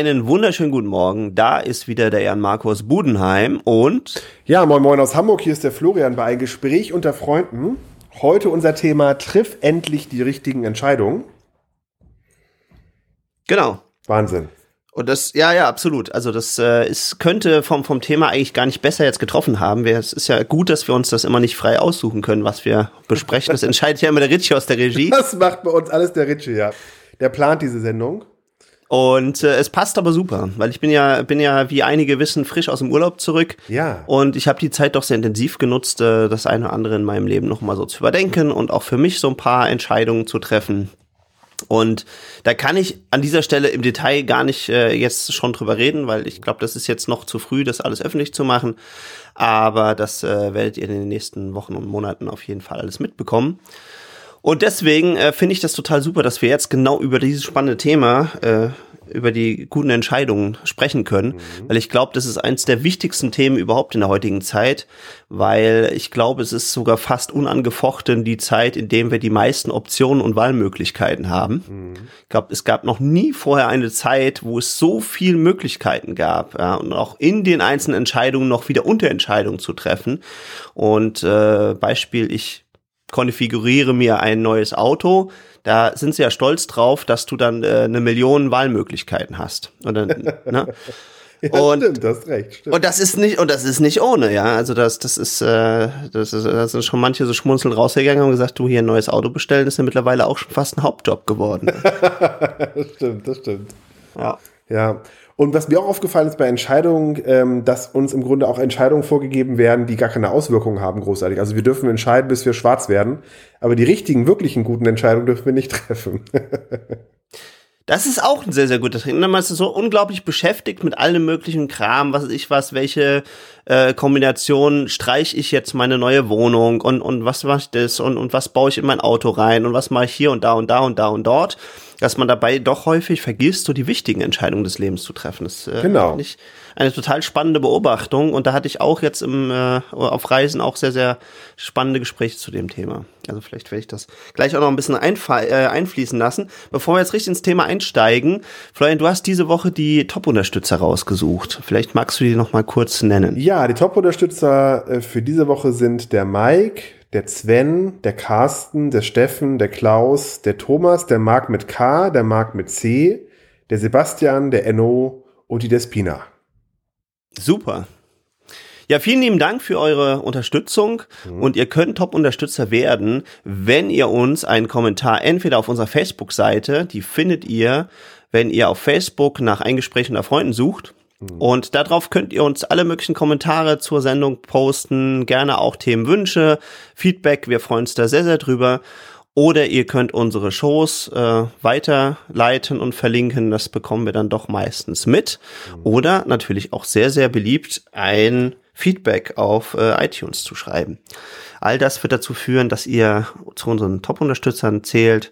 einen wunderschönen guten Morgen. Da ist wieder der Jan Markus Budenheim und ja, moin moin aus Hamburg. Hier ist der Florian bei ein Gespräch unter Freunden. Heute unser Thema: Triff endlich die richtigen Entscheidungen. Genau. Wahnsinn. Und das, ja, ja, absolut. Also das äh, ist, könnte vom, vom Thema eigentlich gar nicht besser jetzt getroffen haben. Wir, es ist ja gut, dass wir uns das immer nicht frei aussuchen können, was wir besprechen. Das entscheidet ja immer der Ritchie aus der Regie. Das macht bei uns alles der Ritchie, ja. Der plant diese Sendung. Und äh, es passt aber super, weil ich bin ja bin ja wie einige wissen frisch aus dem Urlaub zurück. Ja. Und ich habe die Zeit doch sehr intensiv genutzt, äh, das eine oder andere in meinem Leben noch mal so zu überdenken und auch für mich so ein paar Entscheidungen zu treffen. Und da kann ich an dieser Stelle im Detail gar nicht äh, jetzt schon drüber reden, weil ich glaube, das ist jetzt noch zu früh, das alles öffentlich zu machen. Aber das äh, werdet ihr in den nächsten Wochen und Monaten auf jeden Fall alles mitbekommen. Und deswegen äh, finde ich das total super, dass wir jetzt genau über dieses spannende Thema, äh, über die guten Entscheidungen sprechen können, mhm. weil ich glaube, das ist eins der wichtigsten Themen überhaupt in der heutigen Zeit, weil ich glaube, es ist sogar fast unangefochten die Zeit, in dem wir die meisten Optionen und Wahlmöglichkeiten haben. Mhm. Ich glaube, es gab noch nie vorher eine Zeit, wo es so viel Möglichkeiten gab ja, und auch in den einzelnen Entscheidungen noch wieder Unterentscheidungen zu treffen. Und äh, Beispiel, ich konfiguriere mir ein neues Auto, da sind sie ja stolz drauf, dass du dann äh, eine Million Wahlmöglichkeiten hast. Und dann, ne? Ja, und, stimmt, das recht. Stimmt. Und das ist nicht und das ist nicht ohne, ja. Also das das ist äh, das ist da sind schon manche so schmunzelnd rausgegangen und gesagt, du hier ein neues Auto bestellen, ist ja mittlerweile auch schon fast ein Hauptjob geworden. das stimmt, das stimmt. Ja. Ja. Und was mir auch aufgefallen ist bei Entscheidungen, ähm, dass uns im Grunde auch Entscheidungen vorgegeben werden, die gar keine Auswirkungen haben, großartig. Also wir dürfen entscheiden, bis wir schwarz werden, aber die richtigen, wirklichen guten Entscheidungen dürfen wir nicht treffen. Das ist auch ein sehr, sehr guter Trainer. Man ist so unglaublich beschäftigt mit allem möglichen Kram, was ich was, welche äh, Kombination streiche ich jetzt meine neue Wohnung und, und was mache ich das und, und was baue ich in mein Auto rein und was mache ich hier und da und da und da und dort, dass man dabei doch häufig vergisst, so die wichtigen Entscheidungen des Lebens zu treffen. Das äh, genau. ich eine total spannende Beobachtung und da hatte ich auch jetzt im, äh, auf Reisen auch sehr, sehr spannende Gespräche zu dem Thema. Also vielleicht werde ich das gleich auch noch ein bisschen äh, einfließen lassen. Bevor wir jetzt richtig ins Thema einsteigen, Florian, du hast diese Woche die Top-Unterstützer rausgesucht. Vielleicht magst du die noch mal kurz nennen. Ja, die Top-Unterstützer äh, für diese Woche sind der Mike, der Sven, der Carsten, der Steffen, der Klaus, der Thomas, der Marc mit K, der Marc mit C, der Sebastian, der Enno und die Despina. Super. Ja, vielen lieben Dank für eure Unterstützung mhm. und ihr könnt Top-Unterstützer werden, wenn ihr uns einen Kommentar entweder auf unserer Facebook-Seite, die findet ihr, wenn ihr auf Facebook nach Eingesprächen unter Freunden sucht. Mhm. Und darauf könnt ihr uns alle möglichen Kommentare zur Sendung posten, gerne auch Themenwünsche, Feedback, wir freuen uns da sehr, sehr drüber. Oder ihr könnt unsere Shows äh, weiterleiten und verlinken. Das bekommen wir dann doch meistens mit. Mhm. Oder natürlich auch sehr, sehr beliebt, ein Feedback auf äh, iTunes zu schreiben. All das wird dazu führen, dass ihr zu unseren Top-Unterstützern zählt.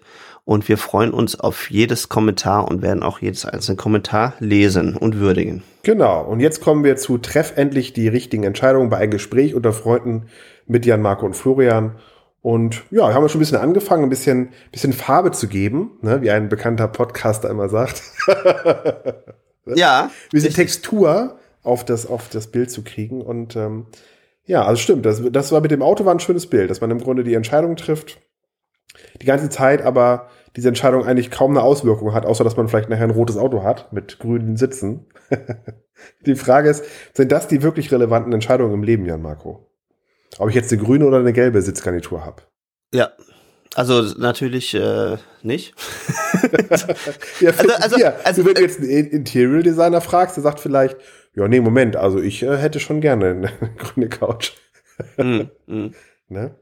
Und wir freuen uns auf jedes Kommentar und werden auch jedes einzelne Kommentar lesen und würdigen. Genau. Und jetzt kommen wir zu Treff endlich die richtigen Entscheidungen bei einem Gespräch unter Freunden mit Jan, Marco und Florian. Und ja, wir haben schon ein bisschen angefangen, ein bisschen, bisschen Farbe zu geben, ne, wie ein bekannter Podcaster immer sagt. ja. Ein bisschen Textur auf das, auf das Bild zu kriegen. Und ähm, ja, also stimmt, das, das war mit dem Auto war ein schönes Bild, dass man im Grunde die Entscheidung trifft, die ganze Zeit aber diese Entscheidung eigentlich kaum eine Auswirkung hat, außer dass man vielleicht nachher ein rotes Auto hat mit grünen Sitzen. die Frage ist, sind das die wirklich relevanten Entscheidungen im Leben, Jan Marco? ob ich jetzt eine grüne oder eine gelbe Sitzgarnitur habe. Ja. Also natürlich äh, nicht. ja, also, also, also, wenn du jetzt einen Interior Designer fragst, der sagt vielleicht, ja, nee, Moment, also ich äh, hätte schon gerne eine grüne Couch. mm, mm. Ne?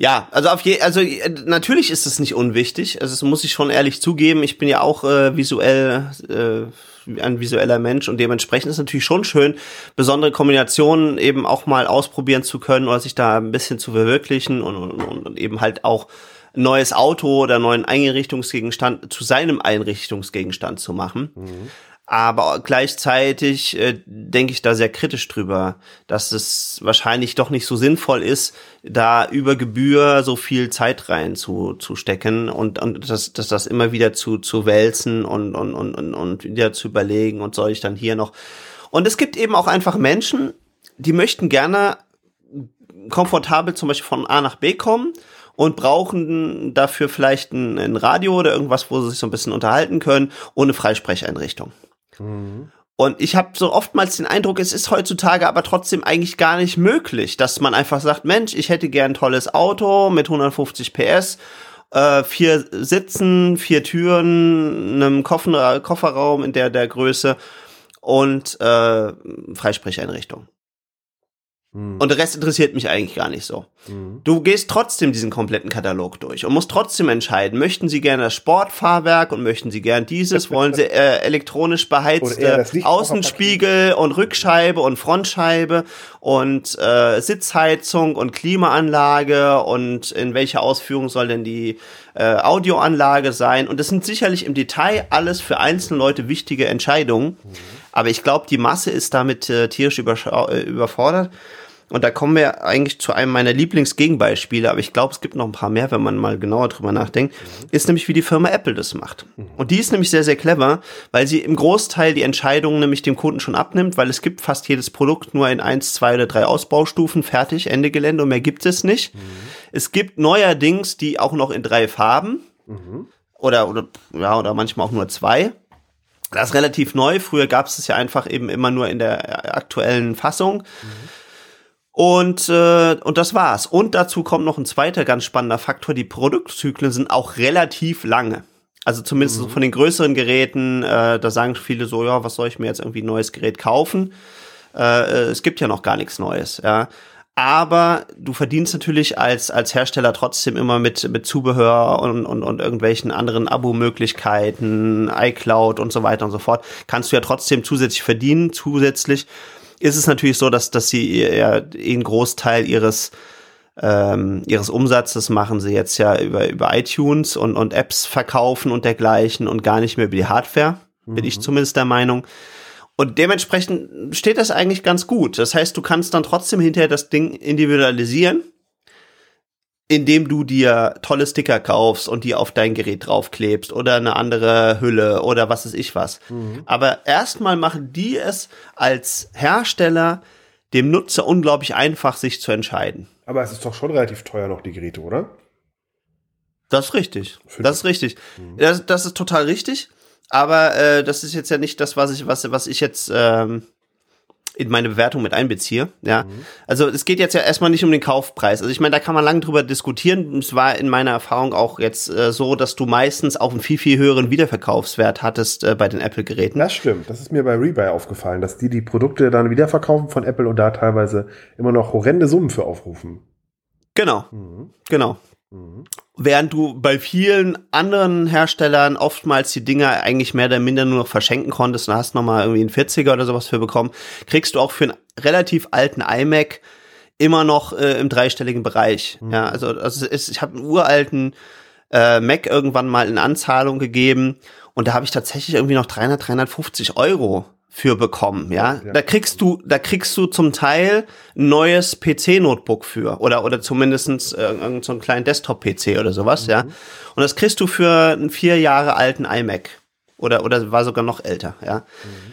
Ja, also auf je, also äh, natürlich ist es nicht unwichtig. Also das muss ich schon ehrlich zugeben. Ich bin ja auch äh, visuell äh, ein visueller Mensch und dementsprechend ist natürlich schon schön, besondere Kombinationen eben auch mal ausprobieren zu können oder sich da ein bisschen zu verwirklichen und, und, und eben halt auch ein neues Auto oder neuen Einrichtungsgegenstand zu seinem Einrichtungsgegenstand zu machen. Mhm. Aber gleichzeitig äh, denke ich da sehr kritisch drüber, dass es wahrscheinlich doch nicht so sinnvoll ist, da über Gebühr so viel Zeit rein zu, zu stecken und, und dass, dass das immer wieder zu, zu wälzen und, und, und, und wieder zu überlegen und soll ich dann hier noch. Und es gibt eben auch einfach Menschen, die möchten gerne komfortabel zum Beispiel von A nach B kommen und brauchen dafür vielleicht ein, ein Radio oder irgendwas, wo sie sich so ein bisschen unterhalten können, ohne Freisprecheinrichtung. Mhm. Und ich habe so oftmals den Eindruck, es ist heutzutage aber trotzdem eigentlich gar nicht möglich, dass man einfach sagt, Mensch, ich hätte gern ein tolles Auto mit 150 PS, äh, vier Sitzen, vier Türen, einem Koffer Kofferraum in der der Größe und äh, Freisprecheinrichtung. Und der Rest interessiert mich eigentlich gar nicht so. Mhm. Du gehst trotzdem diesen kompletten Katalog durch und musst trotzdem entscheiden, möchten sie gerne das Sportfahrwerk und möchten sie gern dieses, wollen sie äh, elektronisch beheizte Außenspiegel und Rückscheibe und Frontscheibe und äh, Sitzheizung und Klimaanlage und in welcher Ausführung soll denn die äh, Audioanlage sein. Und das sind sicherlich im Detail alles für einzelne Leute wichtige Entscheidungen. Mhm. Aber ich glaube, die Masse ist damit äh, tierisch äh, überfordert. Und da kommen wir eigentlich zu einem meiner Lieblingsgegenbeispiele, aber ich glaube, es gibt noch ein paar mehr, wenn man mal genauer drüber nachdenkt, ist nämlich, wie die Firma Apple das macht. Mhm. Und die ist nämlich sehr, sehr clever, weil sie im Großteil die Entscheidungen nämlich dem Kunden schon abnimmt, weil es gibt fast jedes Produkt nur in eins, zwei oder drei Ausbaustufen, fertig, Ende Gelände und mehr gibt es nicht. Mhm. Es gibt neuerdings die auch noch in drei Farben. Mhm. Oder, oder, ja, oder manchmal auch nur zwei. Das ist relativ neu. Früher gab es es ja einfach eben immer nur in der aktuellen Fassung. Mhm. Und, äh, und das war's. Und dazu kommt noch ein zweiter ganz spannender Faktor. Die Produktzyklen sind auch relativ lange. Also zumindest mhm. von den größeren Geräten, äh, da sagen viele so, ja, was soll ich mir jetzt irgendwie ein neues Gerät kaufen? Äh, äh, es gibt ja noch gar nichts Neues, ja. Aber du verdienst natürlich als, als Hersteller trotzdem immer mit, mit Zubehör und, und, und irgendwelchen anderen Abo-Möglichkeiten, iCloud und so weiter und so fort. Kannst du ja trotzdem zusätzlich verdienen, zusätzlich ist es natürlich so, dass, dass sie ja einen Großteil ihres ähm, ihres Umsatzes machen sie jetzt ja über, über iTunes und, und Apps verkaufen und dergleichen und gar nicht mehr über die Hardware, mhm. bin ich mhm. zumindest der Meinung. Und dementsprechend steht das eigentlich ganz gut. Das heißt, du kannst dann trotzdem hinterher das Ding individualisieren indem du dir tolle Sticker kaufst und die auf dein Gerät draufklebst oder eine andere Hülle oder was ist ich was. Mhm. Aber erstmal machen die es als Hersteller dem Nutzer unglaublich einfach, sich zu entscheiden. Aber es ist doch schon relativ teuer noch, die Geräte, oder? Das ist richtig. Das ist richtig. Mhm. Das, das, ist total richtig. Aber äh, das ist jetzt ja nicht das, was ich, was, was ich jetzt ähm, in meine Bewertung mit einbeziehe. Ja, mhm. also es geht jetzt ja erstmal nicht um den Kaufpreis. Also ich meine, da kann man lange drüber diskutieren. Es war in meiner Erfahrung auch jetzt äh, so, dass du meistens auch einen viel viel höheren Wiederverkaufswert hattest äh, bei den Apple-Geräten. Das stimmt. Das ist mir bei Rebuy aufgefallen, dass die die Produkte dann wiederverkaufen von Apple und da teilweise immer noch horrende Summen für aufrufen. Genau, mhm. genau. Mhm. Während du bei vielen anderen Herstellern oftmals die Dinger eigentlich mehr oder minder nur noch verschenken konntest und hast nochmal irgendwie einen 40er oder sowas für bekommen, kriegst du auch für einen relativ alten iMac immer noch äh, im dreistelligen Bereich. Mhm. Ja, also, also ist, ich habe einen uralten äh, Mac irgendwann mal in Anzahlung gegeben und da habe ich tatsächlich irgendwie noch 300, 350 Euro für bekommen, ja? ja. Da kriegst du, da kriegst du zum Teil ein neues PC-Notebook für oder oder zumindestens äh, so einen kleinen Desktop-PC oder sowas, mhm. ja. Und das kriegst du für einen vier Jahre alten iMac oder oder war sogar noch älter, ja. Mhm.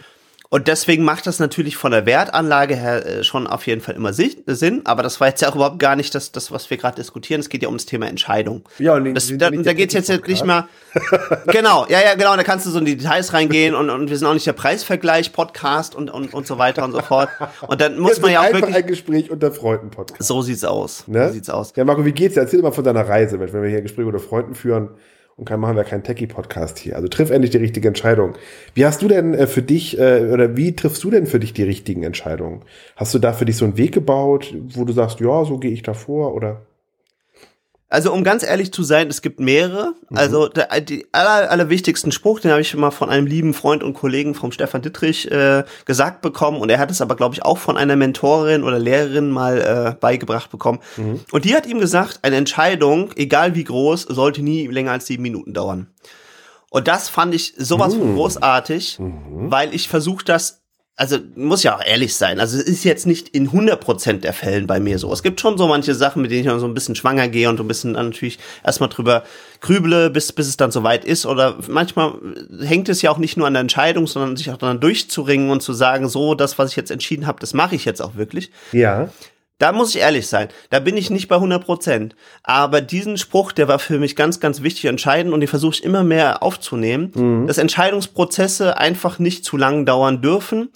Und deswegen macht das natürlich von der Wertanlage her äh, schon auf jeden Fall immer Sinn. Aber das war jetzt ja auch überhaupt gar nicht das, das was wir gerade diskutieren. Es geht ja um das Thema Entscheidung. Ja, und das, da, da geht es jetzt nicht mehr. genau, ja, ja, genau. Da kannst du so in die Details reingehen und, und wir sind auch nicht der Preisvergleich-Podcast und, und, und so weiter und so fort. Und dann muss man ja auch wirklich. ein Gespräch unter Freunden Podcast. So sieht's aus. Ne? So sieht's aus. Ja, Marco, wie geht's dir? Erzähl mal von deiner Reise, wenn wir hier ein Gespräch unter Freunden führen und kann machen wir keinen Techie-Podcast hier. Also triff endlich die richtige Entscheidung. Wie hast du denn äh, für dich äh, oder wie triffst du denn für dich die richtigen Entscheidungen? Hast du da für dich so einen Weg gebaut, wo du sagst, ja, so gehe ich da vor oder? Also um ganz ehrlich zu sein, es gibt mehrere. Mhm. Also der die aller, allerwichtigsten Spruch, den habe ich mal von einem lieben Freund und Kollegen vom Stefan Dittrich äh, gesagt bekommen und er hat es aber glaube ich auch von einer Mentorin oder Lehrerin mal äh, beigebracht bekommen. Mhm. Und die hat ihm gesagt, eine Entscheidung, egal wie groß, sollte nie länger als sieben Minuten dauern. Und das fand ich sowas von großartig, weil ich versuche das, also muss ja auch ehrlich sein, also es ist jetzt nicht in 100% der Fällen bei mir so. Es gibt schon so manche Sachen, mit denen ich noch so ein bisschen schwanger gehe und ein bisschen dann natürlich erstmal drüber grüble, bis, bis es dann soweit ist. Oder manchmal hängt es ja auch nicht nur an der Entscheidung, sondern sich auch dann durchzuringen und zu sagen, so, das, was ich jetzt entschieden habe, das mache ich jetzt auch wirklich. Ja. Da muss ich ehrlich sein, da bin ich nicht bei 100 Prozent. Aber diesen Spruch, der war für mich ganz, ganz wichtig entscheidend und den versuche ich immer mehr aufzunehmen, dass Entscheidungsprozesse einfach nicht zu lang dauern dürfen.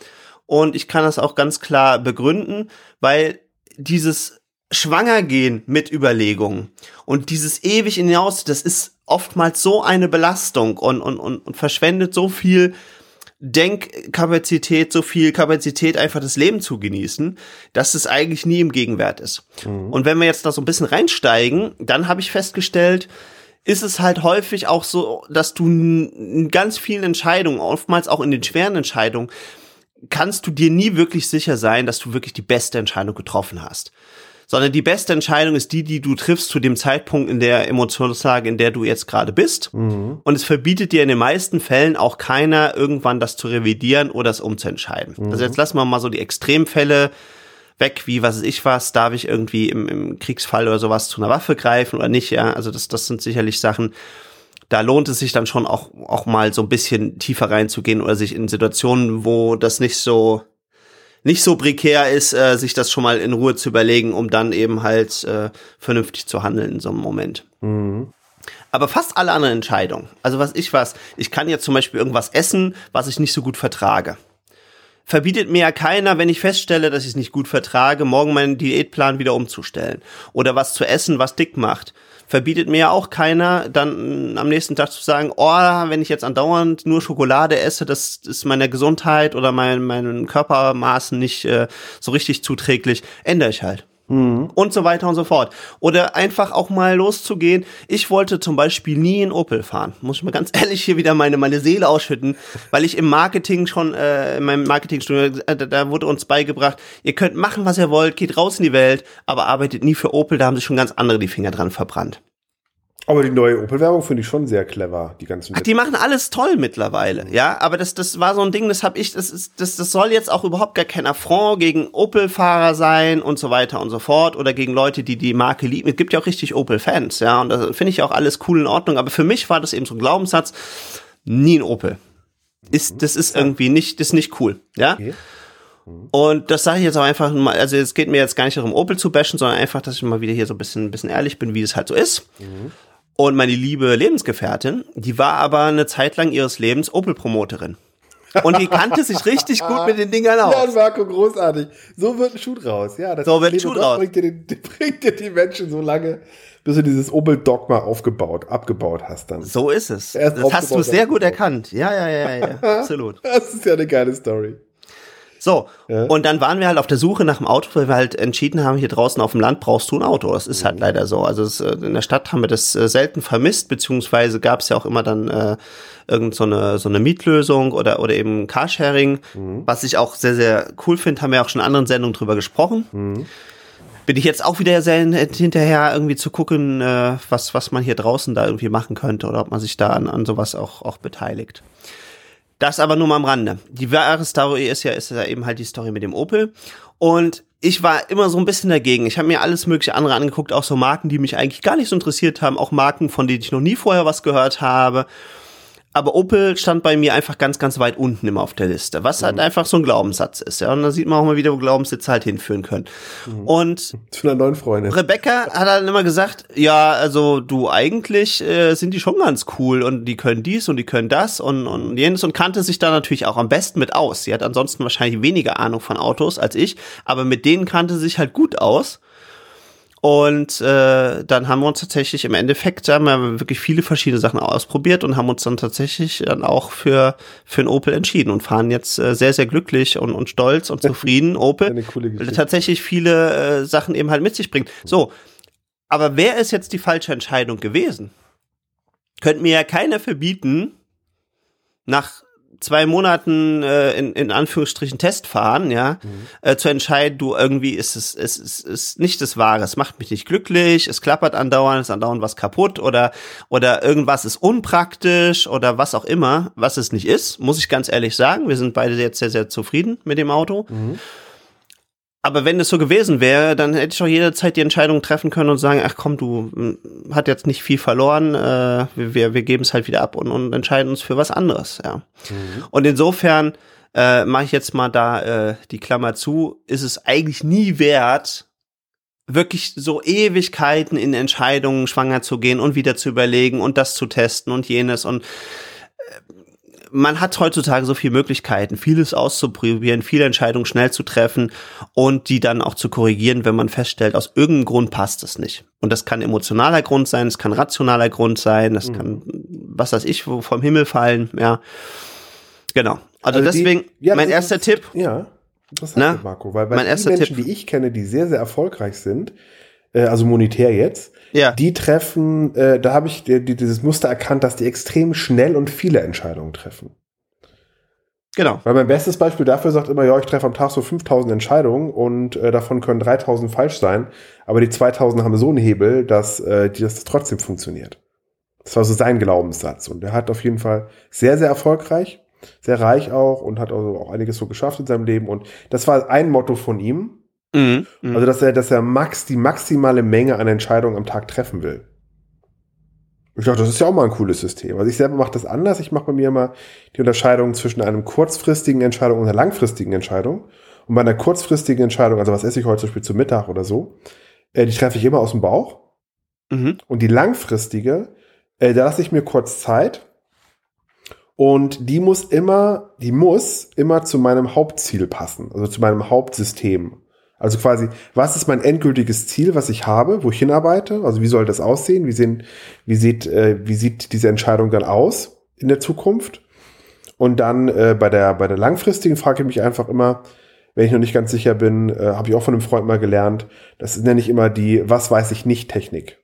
Und ich kann das auch ganz klar begründen, weil dieses Schwangergehen mit Überlegungen und dieses ewig hinaus, das ist oftmals so eine Belastung und, und, und, und verschwendet so viel Denkkapazität, so viel Kapazität, einfach das Leben zu genießen, dass es eigentlich nie im Gegenwert ist. Und wenn wir jetzt da so ein bisschen reinsteigen, dann habe ich festgestellt, ist es halt häufig auch so, dass du in ganz vielen Entscheidungen, oftmals auch in den schweren Entscheidungen, kannst du dir nie wirklich sicher sein, dass du wirklich die beste Entscheidung getroffen hast. Sondern die beste Entscheidung ist die, die du triffst zu dem Zeitpunkt in der Emotionslage, in der du jetzt gerade bist. Und es verbietet dir in den meisten Fällen auch keiner, irgendwann das zu revidieren oder es umzuentscheiden. Also jetzt lassen wir mal so die Extremfälle weg, wie was weiß ich was, darf ich irgendwie im, im Kriegsfall oder sowas zu einer Waffe greifen oder nicht, ja. Also das, das sind sicherlich Sachen, da lohnt es sich dann schon auch, auch mal so ein bisschen tiefer reinzugehen oder sich in Situationen, wo das nicht so, nicht so prekär ist, äh, sich das schon mal in Ruhe zu überlegen, um dann eben halt äh, vernünftig zu handeln in so einem Moment. Aber fast alle anderen Entscheidungen, also was ich was, ich kann jetzt zum Beispiel irgendwas essen, was ich nicht so gut vertrage. Verbietet mir ja keiner, wenn ich feststelle, dass ich es nicht gut vertrage, morgen meinen Diätplan wieder umzustellen. Oder was zu essen, was dick macht. Verbietet mir ja auch keiner, dann am nächsten Tag zu sagen, oh, wenn ich jetzt andauernd nur Schokolade esse, das ist meiner Gesundheit oder mein, meinen Körpermaßen nicht äh, so richtig zuträglich, ändere ich halt und so weiter und so fort. Oder einfach auch mal loszugehen. Ich wollte zum Beispiel nie in Opel fahren. Muss ich mal ganz ehrlich hier wieder meine, meine Seele ausschütten, weil ich im Marketing schon, äh, in meinem Marketingstudio, äh, da wurde uns beigebracht, ihr könnt machen, was ihr wollt, geht raus in die Welt, aber arbeitet nie für Opel, da haben sich schon ganz andere die Finger dran verbrannt. Aber die neue Opel-Werbung finde ich schon sehr clever, die ganzen. Ach, die machen alles toll mittlerweile, ja. Aber das, das war so ein Ding, das habe ich, das ist, das, das soll jetzt auch überhaupt gar kein Affront gegen Opel-Fahrer sein und so weiter und so fort oder gegen Leute, die die Marke lieben. Es gibt ja auch richtig Opel-Fans, ja. Und das finde ich auch alles cool in Ordnung. Aber für mich war das eben so ein Glaubenssatz: nie ein Opel. Ist, das ist irgendwie nicht, das ist nicht cool, ja. Okay. Und das sage ich jetzt auch einfach mal, also es geht mir jetzt gar nicht darum, Opel zu bashen, sondern einfach, dass ich mal wieder hier so ein bisschen, ein bisschen ehrlich bin, wie es halt so ist. Und meine liebe Lebensgefährtin, die war aber eine Zeit lang ihres Lebens Opel-Promoterin. Und die kannte sich richtig gut mit den Dingern Ja, aus. Marco, großartig. So wird ein Schuh draus. Ja, das So wird ein Schuh draus. Bringt dir, die, bringt dir die Menschen so lange, bis du dieses Opel-Dogma aufgebaut, abgebaut hast dann. So ist es. Erst Das hast du sehr gut erkannt. Ja, ja, ja, ja, absolut. Das ist ja eine geile Story. So, Ja. und dann waren wir halt auf der Suche nach einem Auto, weil wir halt entschieden haben, hier draußen auf dem Land brauchst du ein Auto. Das ist halt leider so. Also es, äh, in der Stadt haben wir das äh, selten vermisst, beziehungsweise gab es ja auch immer dann äh, irgend so eine, so eine Mietlösung oder, oder eben Carsharing, was ich auch sehr, sehr cool finde, haben wir auch schon in anderen Sendungen drüber gesprochen. Bin ich jetzt auch wieder sehr hin- hinterher, irgendwie zu gucken, äh, was, was man hier draußen da irgendwie machen könnte oder ob man sich da an, an sowas auch, auch beteiligt. Das aber nur mal am Rande. Die wahre Story ist ja, ist ja eben halt die Story mit dem Opel. Und ich war immer so ein bisschen dagegen. Ich habe mir alles mögliche andere angeguckt, auch so Marken, die mich eigentlich gar nicht so interessiert haben, auch Marken, von denen ich noch nie vorher was gehört habe. Aber Opel stand bei mir einfach ganz, ganz weit unten immer auf der Liste, was halt einfach so ein Glaubenssatz ist. Ja, und da sieht man auch mal wieder, wo Glaubenssätze halt hinführen können. Und Zu einer neuen Freundin. Rebecca hat dann immer gesagt, ja, also du eigentlich äh, sind die schon ganz cool und die können dies und die können das und, und jenes und kannte sich da natürlich auch am besten mit aus. Sie hat ansonsten wahrscheinlich weniger Ahnung von Autos als ich, aber mit denen kannte sie sich halt gut aus. Und äh, dann haben wir uns tatsächlich im Endeffekt, da haben wir wirklich viele verschiedene Sachen ausprobiert und haben uns dann tatsächlich dann auch für, für einen Opel entschieden und fahren jetzt äh, sehr, sehr glücklich und, und stolz und zufrieden Opel weil tatsächlich viele äh, Sachen eben halt mit sich bringt. So, aber wer ist jetzt die falsche Entscheidung gewesen? Könnte mir ja keiner verbieten, nach zwei Monaten äh, in, in Anführungsstrichen Test fahren, ja, mhm. äh, zu entscheiden, du irgendwie ist es, es ist, ist nicht das Wahre, es macht mich nicht glücklich, es klappert andauernd, es ist andauernd was kaputt oder oder irgendwas ist unpraktisch oder was auch immer, was es nicht ist, muss ich ganz ehrlich sagen. Wir sind beide jetzt sehr, sehr zufrieden mit dem Auto. Mhm. Aber wenn es so gewesen wäre, dann hätte ich auch jederzeit die Entscheidung treffen können und sagen, ach komm, du hm, hat jetzt nicht viel verloren, äh, wir, wir geben es halt wieder ab und, und entscheiden uns für was anderes, ja. Mhm. Und insofern äh, mache ich jetzt mal da äh, die Klammer zu, ist es eigentlich nie wert, wirklich so Ewigkeiten in Entscheidungen schwanger zu gehen und wieder zu überlegen und das zu testen und jenes und man hat heutzutage so viele Möglichkeiten, vieles auszuprobieren, viele Entscheidungen schnell zu treffen und die dann auch zu korrigieren, wenn man feststellt, aus irgendeinem Grund passt es nicht. Und das kann emotionaler Grund sein, es kann rationaler Grund sein, das mhm. kann, was weiß ich, vom Himmel fallen, ja. Genau. Also, also deswegen, die, ja, mein erster ist, Tipp. Ja, interessant, ne? Marco, weil bei mein erster Menschen, Tipp. die ich kenne, die sehr, sehr erfolgreich sind, äh, also monetär jetzt, ja. die treffen, äh, da habe ich die, die, dieses Muster erkannt, dass die extrem schnell und viele Entscheidungen treffen. Genau. Weil mein bestes Beispiel dafür sagt immer, ja, ich treffe am Tag so 5000 Entscheidungen und äh, davon können 3000 falsch sein, aber die 2000 haben so einen Hebel, dass, äh, das trotzdem funktioniert. Das war so sein Glaubenssatz und er hat auf jeden Fall sehr, sehr erfolgreich, sehr reich auch und hat also auch einiges so geschafft in seinem Leben und das war ein Motto von ihm, Mhm, mhm, also, dass er, dass er max, die maximale Menge an Entscheidungen am Tag treffen will. Ich dachte, das ist ja auch mal ein cooles System. Also ich selber mache das anders. Ich mache bei mir immer die Unterscheidung zwischen einem kurzfristigen Entscheidung und einer langfristigen Entscheidung. Und bei einer kurzfristigen Entscheidung, also was esse ich heute zum Beispiel zu Mittag oder so, äh, die treffe ich immer aus dem Bauch. Mhm. Und die langfristige, äh, da lasse ich mir kurz Zeit. Und die muss immer, die muss immer zu meinem Hauptziel passen, also zu meinem Hauptsystem. Also quasi, was ist mein endgültiges Ziel, was ich habe, wo ich hinarbeite? Also wie soll das aussehen? Wie, sehen, wie, sieht, äh, wie sieht diese Entscheidung dann aus in der Zukunft? Und dann äh, bei, der, bei der langfristigen frage ich mich einfach immer, wenn ich noch nicht ganz sicher bin, äh, habe ich auch von einem Freund mal gelernt, das nenne ich immer die Was weiß ich nicht Technik.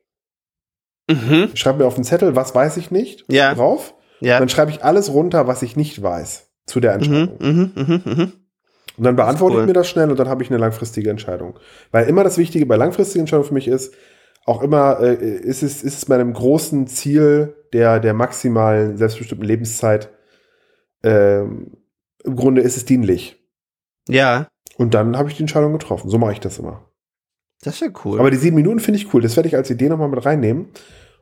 Mhm. Ich schreibe mir auf den Zettel, was weiß ich nicht, ja. drauf. Ja. Dann schreibe ich alles runter, was ich nicht weiß zu der Entscheidung. Mhm, mh, mh, mh. Und dann beantworte cool. ich mir das schnell und dann habe ich eine langfristige Entscheidung. Weil immer das Wichtige bei langfristigen Entscheidungen für mich ist, auch immer äh, ist, es, ist es meinem großen Ziel der, der maximalen selbstbestimmten Lebenszeit, äh, im Grunde ist es dienlich. Ja. Und dann habe ich die Entscheidung getroffen. So mache ich das immer. Das ist ja cool. Aber die sieben Minuten finde ich cool. Das werde ich als Idee nochmal mit reinnehmen.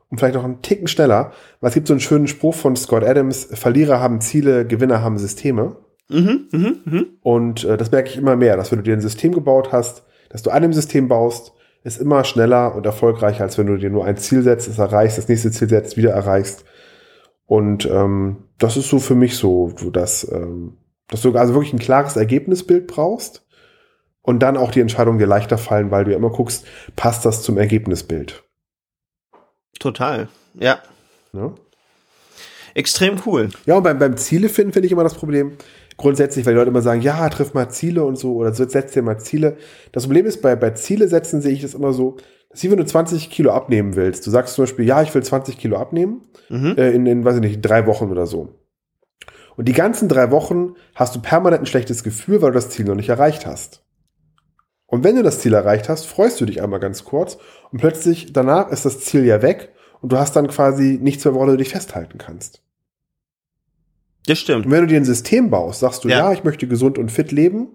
Und vielleicht noch einen Ticken schneller. Weil es gibt so einen schönen Spruch von Scott Adams, Verlierer haben Ziele, Gewinner haben Systeme. Mhm, mh, mh. Und äh, das merke ich immer mehr, dass wenn du dir ein System gebaut hast, dass du an dem System baust, ist immer schneller und erfolgreicher, als wenn du dir nur ein Ziel setzt, es erreichst, das nächste Ziel setzt, wieder erreichst. Und ähm, das ist so für mich so, dass, ähm, dass du also wirklich ein klares Ergebnisbild brauchst und dann auch die Entscheidungen dir leichter fallen, weil du ja immer guckst, passt das zum Ergebnisbild. Total, ja. ja? Extrem cool. Ja, und beim, beim Ziele finden finde ich immer das Problem, grundsätzlich, weil die Leute immer sagen, ja, triff mal Ziele und so oder setz dir mal Ziele. Das Problem ist, bei, bei Ziele setzen sehe ich das immer so, dass wie wenn du 20 Kilo abnehmen willst. Du sagst zum Beispiel, ja, ich will 20 Kilo abnehmen mhm. äh, in, in, weiß ich nicht, drei Wochen oder so. Und die ganzen drei Wochen hast du permanent ein schlechtes Gefühl, weil du das Ziel noch nicht erreicht hast. Und wenn du das Ziel erreicht hast, freust du dich einmal ganz kurz und plötzlich danach ist das Ziel ja weg und du hast dann quasi nichts mehr, woran du dich festhalten kannst. Das stimmt. Und wenn du dir ein System baust, sagst du, ja, ja ich möchte gesund und fit leben,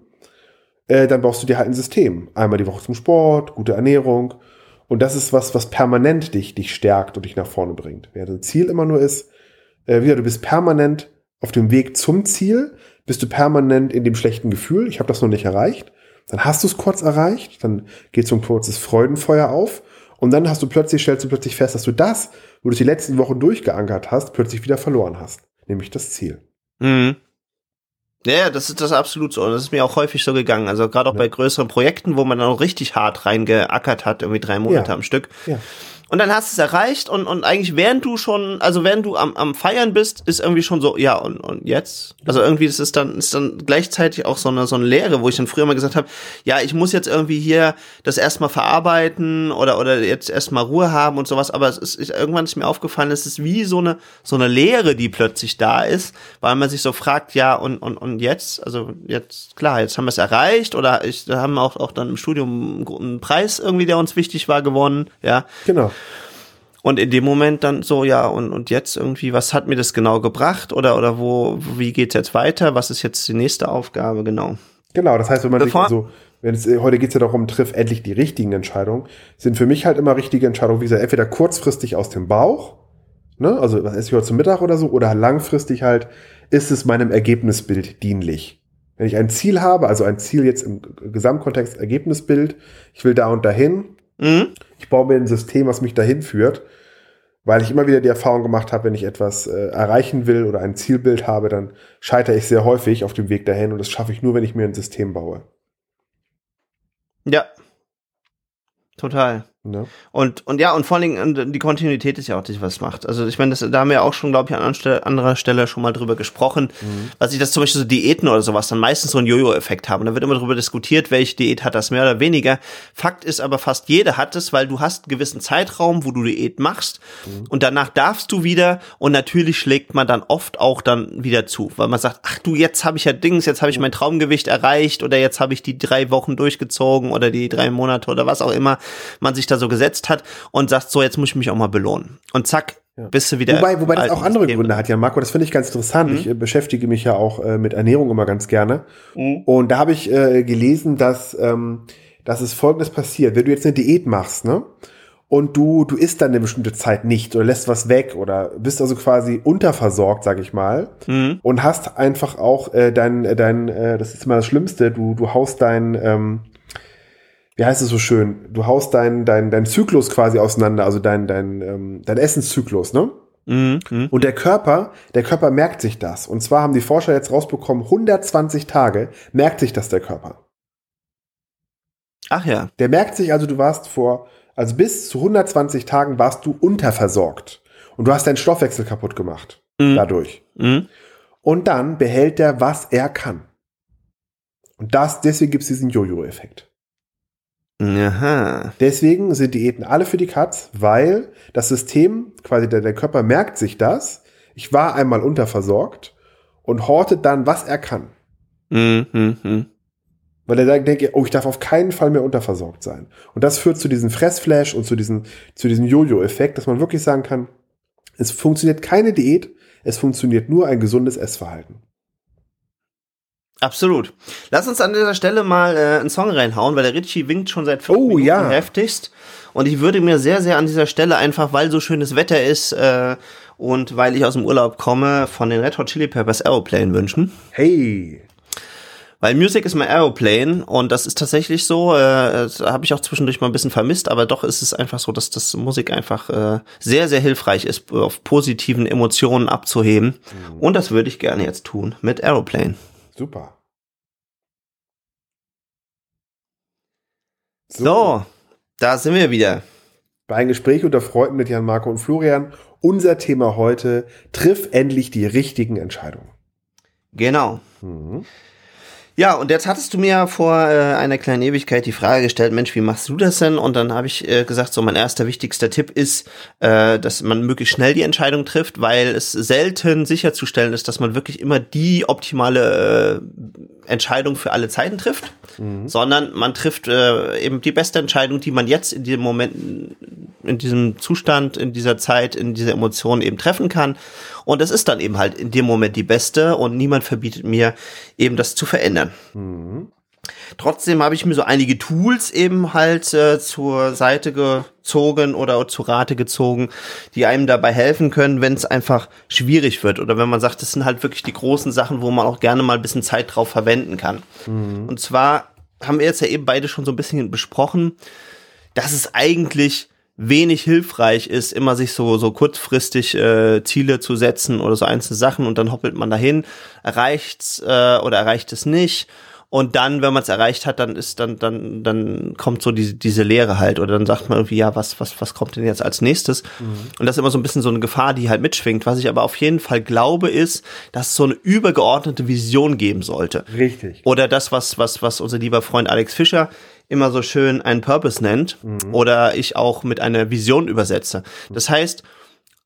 äh, dann baust du dir halt ein System. Einmal die Woche zum Sport, gute Ernährung. Und das ist was, was permanent dich, dich stärkt und dich nach vorne bringt. Während ein Ziel immer nur ist, äh, wieder, du bist permanent auf dem Weg zum Ziel, bist du permanent in dem schlechten Gefühl, ich habe das noch nicht erreicht. Dann hast du es kurz erreicht, dann geht so ein kurzes Freudenfeuer auf und dann hast du plötzlich, stellst du plötzlich fest, dass du das, wo du es die letzten Wochen durchgeankert hast, plötzlich wieder verloren hast nämlich das Ziel. Mhm. Ja, das ist das absolut so. Und das ist mir auch häufig so gegangen. Also gerade auch ja. bei größeren Projekten, wo man dann auch richtig hart reingeackert hat, irgendwie drei Monate ja. am Stück. Ja. Und dann hast du es erreicht und, und eigentlich während du schon, also während du am, am Feiern bist, ist irgendwie schon so, ja, und, und jetzt? Also irgendwie, ist dann, ist dann gleichzeitig auch so eine, so eine Lehre, wo ich dann früher mal gesagt habe, ja, ich muss jetzt irgendwie hier das erstmal verarbeiten oder, oder jetzt erstmal Ruhe haben und sowas, aber es ist, ich, irgendwann ist mir aufgefallen, es ist wie so eine, so eine Lehre, die plötzlich da ist, weil man sich so fragt, ja, und, und, und jetzt? Also jetzt, klar, jetzt haben wir es erreicht oder ich, da haben auch, auch dann im Studium einen Preis irgendwie, der uns wichtig war, gewonnen, ja. Genau. Und in dem Moment dann so, ja, und, und jetzt irgendwie, was hat mir das genau gebracht? Oder, oder wo, wie geht's jetzt weiter? Was ist jetzt die nächste Aufgabe? Genau. Genau, das heißt, wenn man Bevor sich so, wenn es, heute geht's ja darum, triff endlich die richtigen Entscheidungen, sind für mich halt immer richtige Entscheidungen, wie gesagt, entweder kurzfristig aus dem Bauch, ne, also was esse ich heute zum Mittag oder so, oder langfristig halt, ist es meinem Ergebnisbild dienlich. Wenn ich ein Ziel habe, also ein Ziel jetzt im Gesamtkontext Ergebnisbild, ich will da und dahin, mhm. ich baue mir ein System, was mich dahin führt, weil ich immer wieder die Erfahrung gemacht habe, wenn ich etwas äh, erreichen will oder ein Zielbild habe, dann scheitere ich sehr häufig auf dem Weg dahin und das schaffe ich nur, wenn ich mir ein System baue. Ja. Total. Ja. Und, und ja, und vor allen Dingen, die Kontinuität ist ja auch das, was macht. Also ich meine, das, da haben wir auch schon, glaube ich, an anderer Stelle schon mal drüber gesprochen, mhm. was ich das zum Beispiel so Diäten oder sowas dann meistens so einen Jojo-Effekt haben. Und da wird immer darüber diskutiert, welche Diät hat das mehr oder weniger. Fakt ist aber, fast jede hat es, weil du hast einen gewissen Zeitraum, wo du Diät machst mhm. und danach darfst du wieder und natürlich schlägt man dann oft auch dann wieder zu, weil man sagt, ach du, jetzt habe ich ja Dings, jetzt habe ich mein Traumgewicht erreicht oder jetzt habe ich die drei Wochen durchgezogen oder die drei Monate oder was auch immer man sich da so gesetzt hat und sagt, so, jetzt muss ich mich auch mal belohnen. Und zack, ja. bist du wieder. Wobei, wobei das auch andere Gründe hat, ja, Marco, das finde ich ganz interessant. Mhm. Ich äh, beschäftige mich ja auch äh, mit Ernährung immer ganz gerne. Mhm. Und da habe ich äh, gelesen, dass, ähm, dass es folgendes passiert. Wenn du jetzt eine Diät machst, ne? Und du, du isst dann eine bestimmte Zeit nicht oder lässt was weg oder bist also quasi unterversorgt, sag ich mal, mhm. und hast einfach auch äh, dein, dein, äh, das ist immer das Schlimmste, du, du haust dein, ähm, wie heißt es so schön, du haust deinen dein, dein Zyklus quasi auseinander, also dein, dein, ähm, dein Essenszyklus, ne? Mhm, mh. Und der Körper, der Körper merkt sich das. Und zwar haben die Forscher jetzt rausbekommen, 120 Tage merkt sich das der Körper. Ach ja. Der merkt sich also, du warst vor, also bis zu 120 Tagen warst du unterversorgt. Und du hast deinen Stoffwechsel kaputt gemacht. Mhm. Dadurch. Mhm. Und dann behält er, was er kann. Und das, deswegen gibt es diesen Jojo-Effekt. Aha. Deswegen sind Diäten alle für die Katz, weil das System, quasi der, der Körper merkt sich das. Ich war einmal unterversorgt und hortet dann, was er kann. Mhm. Weil er dann denkt, oh, ich darf auf keinen Fall mehr unterversorgt sein. Und das führt zu diesem Fressflash und zu diesem, zu diesem Jojo-Effekt, dass man wirklich sagen kann, es funktioniert keine Diät, es funktioniert nur ein gesundes Essverhalten. Absolut. Lass uns an dieser Stelle mal äh, einen Song reinhauen, weil der Richie winkt schon seit fünf oh, Minuten ja. heftigst. Und ich würde mir sehr, sehr an dieser Stelle einfach, weil so schönes Wetter ist äh, und weil ich aus dem Urlaub komme, von den Red Hot Chili Peppers Aeroplane wünschen. Hey! Weil Music ist my Aeroplane und das ist tatsächlich so, äh, habe ich auch zwischendurch mal ein bisschen vermisst, aber doch ist es einfach so, dass das Musik einfach äh, sehr, sehr hilfreich ist, auf positiven Emotionen abzuheben. Mhm. Und das würde ich gerne jetzt tun mit Aeroplane. Super. So. so, da sind wir wieder. Bei einem Gespräch unter Freunden mit Jan Marco und Florian. Unser Thema heute, triff endlich die richtigen Entscheidungen. Genau. Mhm. Ja, und jetzt hattest du mir vor äh, einer kleinen Ewigkeit die Frage gestellt, Mensch, wie machst du das denn? Und dann habe ich äh, gesagt, so mein erster wichtigster Tipp ist, äh, dass man möglichst schnell die Entscheidung trifft, weil es selten sicherzustellen ist, dass man wirklich immer die optimale äh, Entscheidung für alle Zeiten trifft, mhm. sondern man trifft äh, eben die beste Entscheidung, die man jetzt in diesem Moment, in diesem Zustand, in dieser Zeit, in dieser Emotion eben treffen kann. Und es ist dann eben halt in dem Moment die beste und niemand verbietet mir eben das zu verändern. Mhm. Trotzdem habe ich mir so einige Tools eben halt äh, zur Seite gezogen oder zu Rate gezogen, die einem dabei helfen können, wenn es einfach schwierig wird oder wenn man sagt, das sind halt wirklich die großen Sachen, wo man auch gerne mal ein bisschen Zeit drauf verwenden kann. Mhm. Und zwar haben wir jetzt ja eben beide schon so ein bisschen besprochen, dass es eigentlich wenig hilfreich ist, immer sich so, so kurzfristig äh, Ziele zu setzen oder so einzelne Sachen und dann hoppelt man dahin, erreicht's äh, oder erreicht es nicht. Und dann, wenn man es erreicht hat, dann ist dann dann dann kommt so diese diese Leere halt oder dann sagt man irgendwie ja was was was kommt denn jetzt als nächstes? Mhm. Und das ist immer so ein bisschen so eine Gefahr, die halt mitschwingt. Was ich aber auf jeden Fall glaube, ist, dass es so eine übergeordnete Vision geben sollte. Richtig. Oder das was was was unser lieber Freund Alex Fischer immer so schön einen Purpose nennt mhm. oder ich auch mit einer Vision übersetze. Das heißt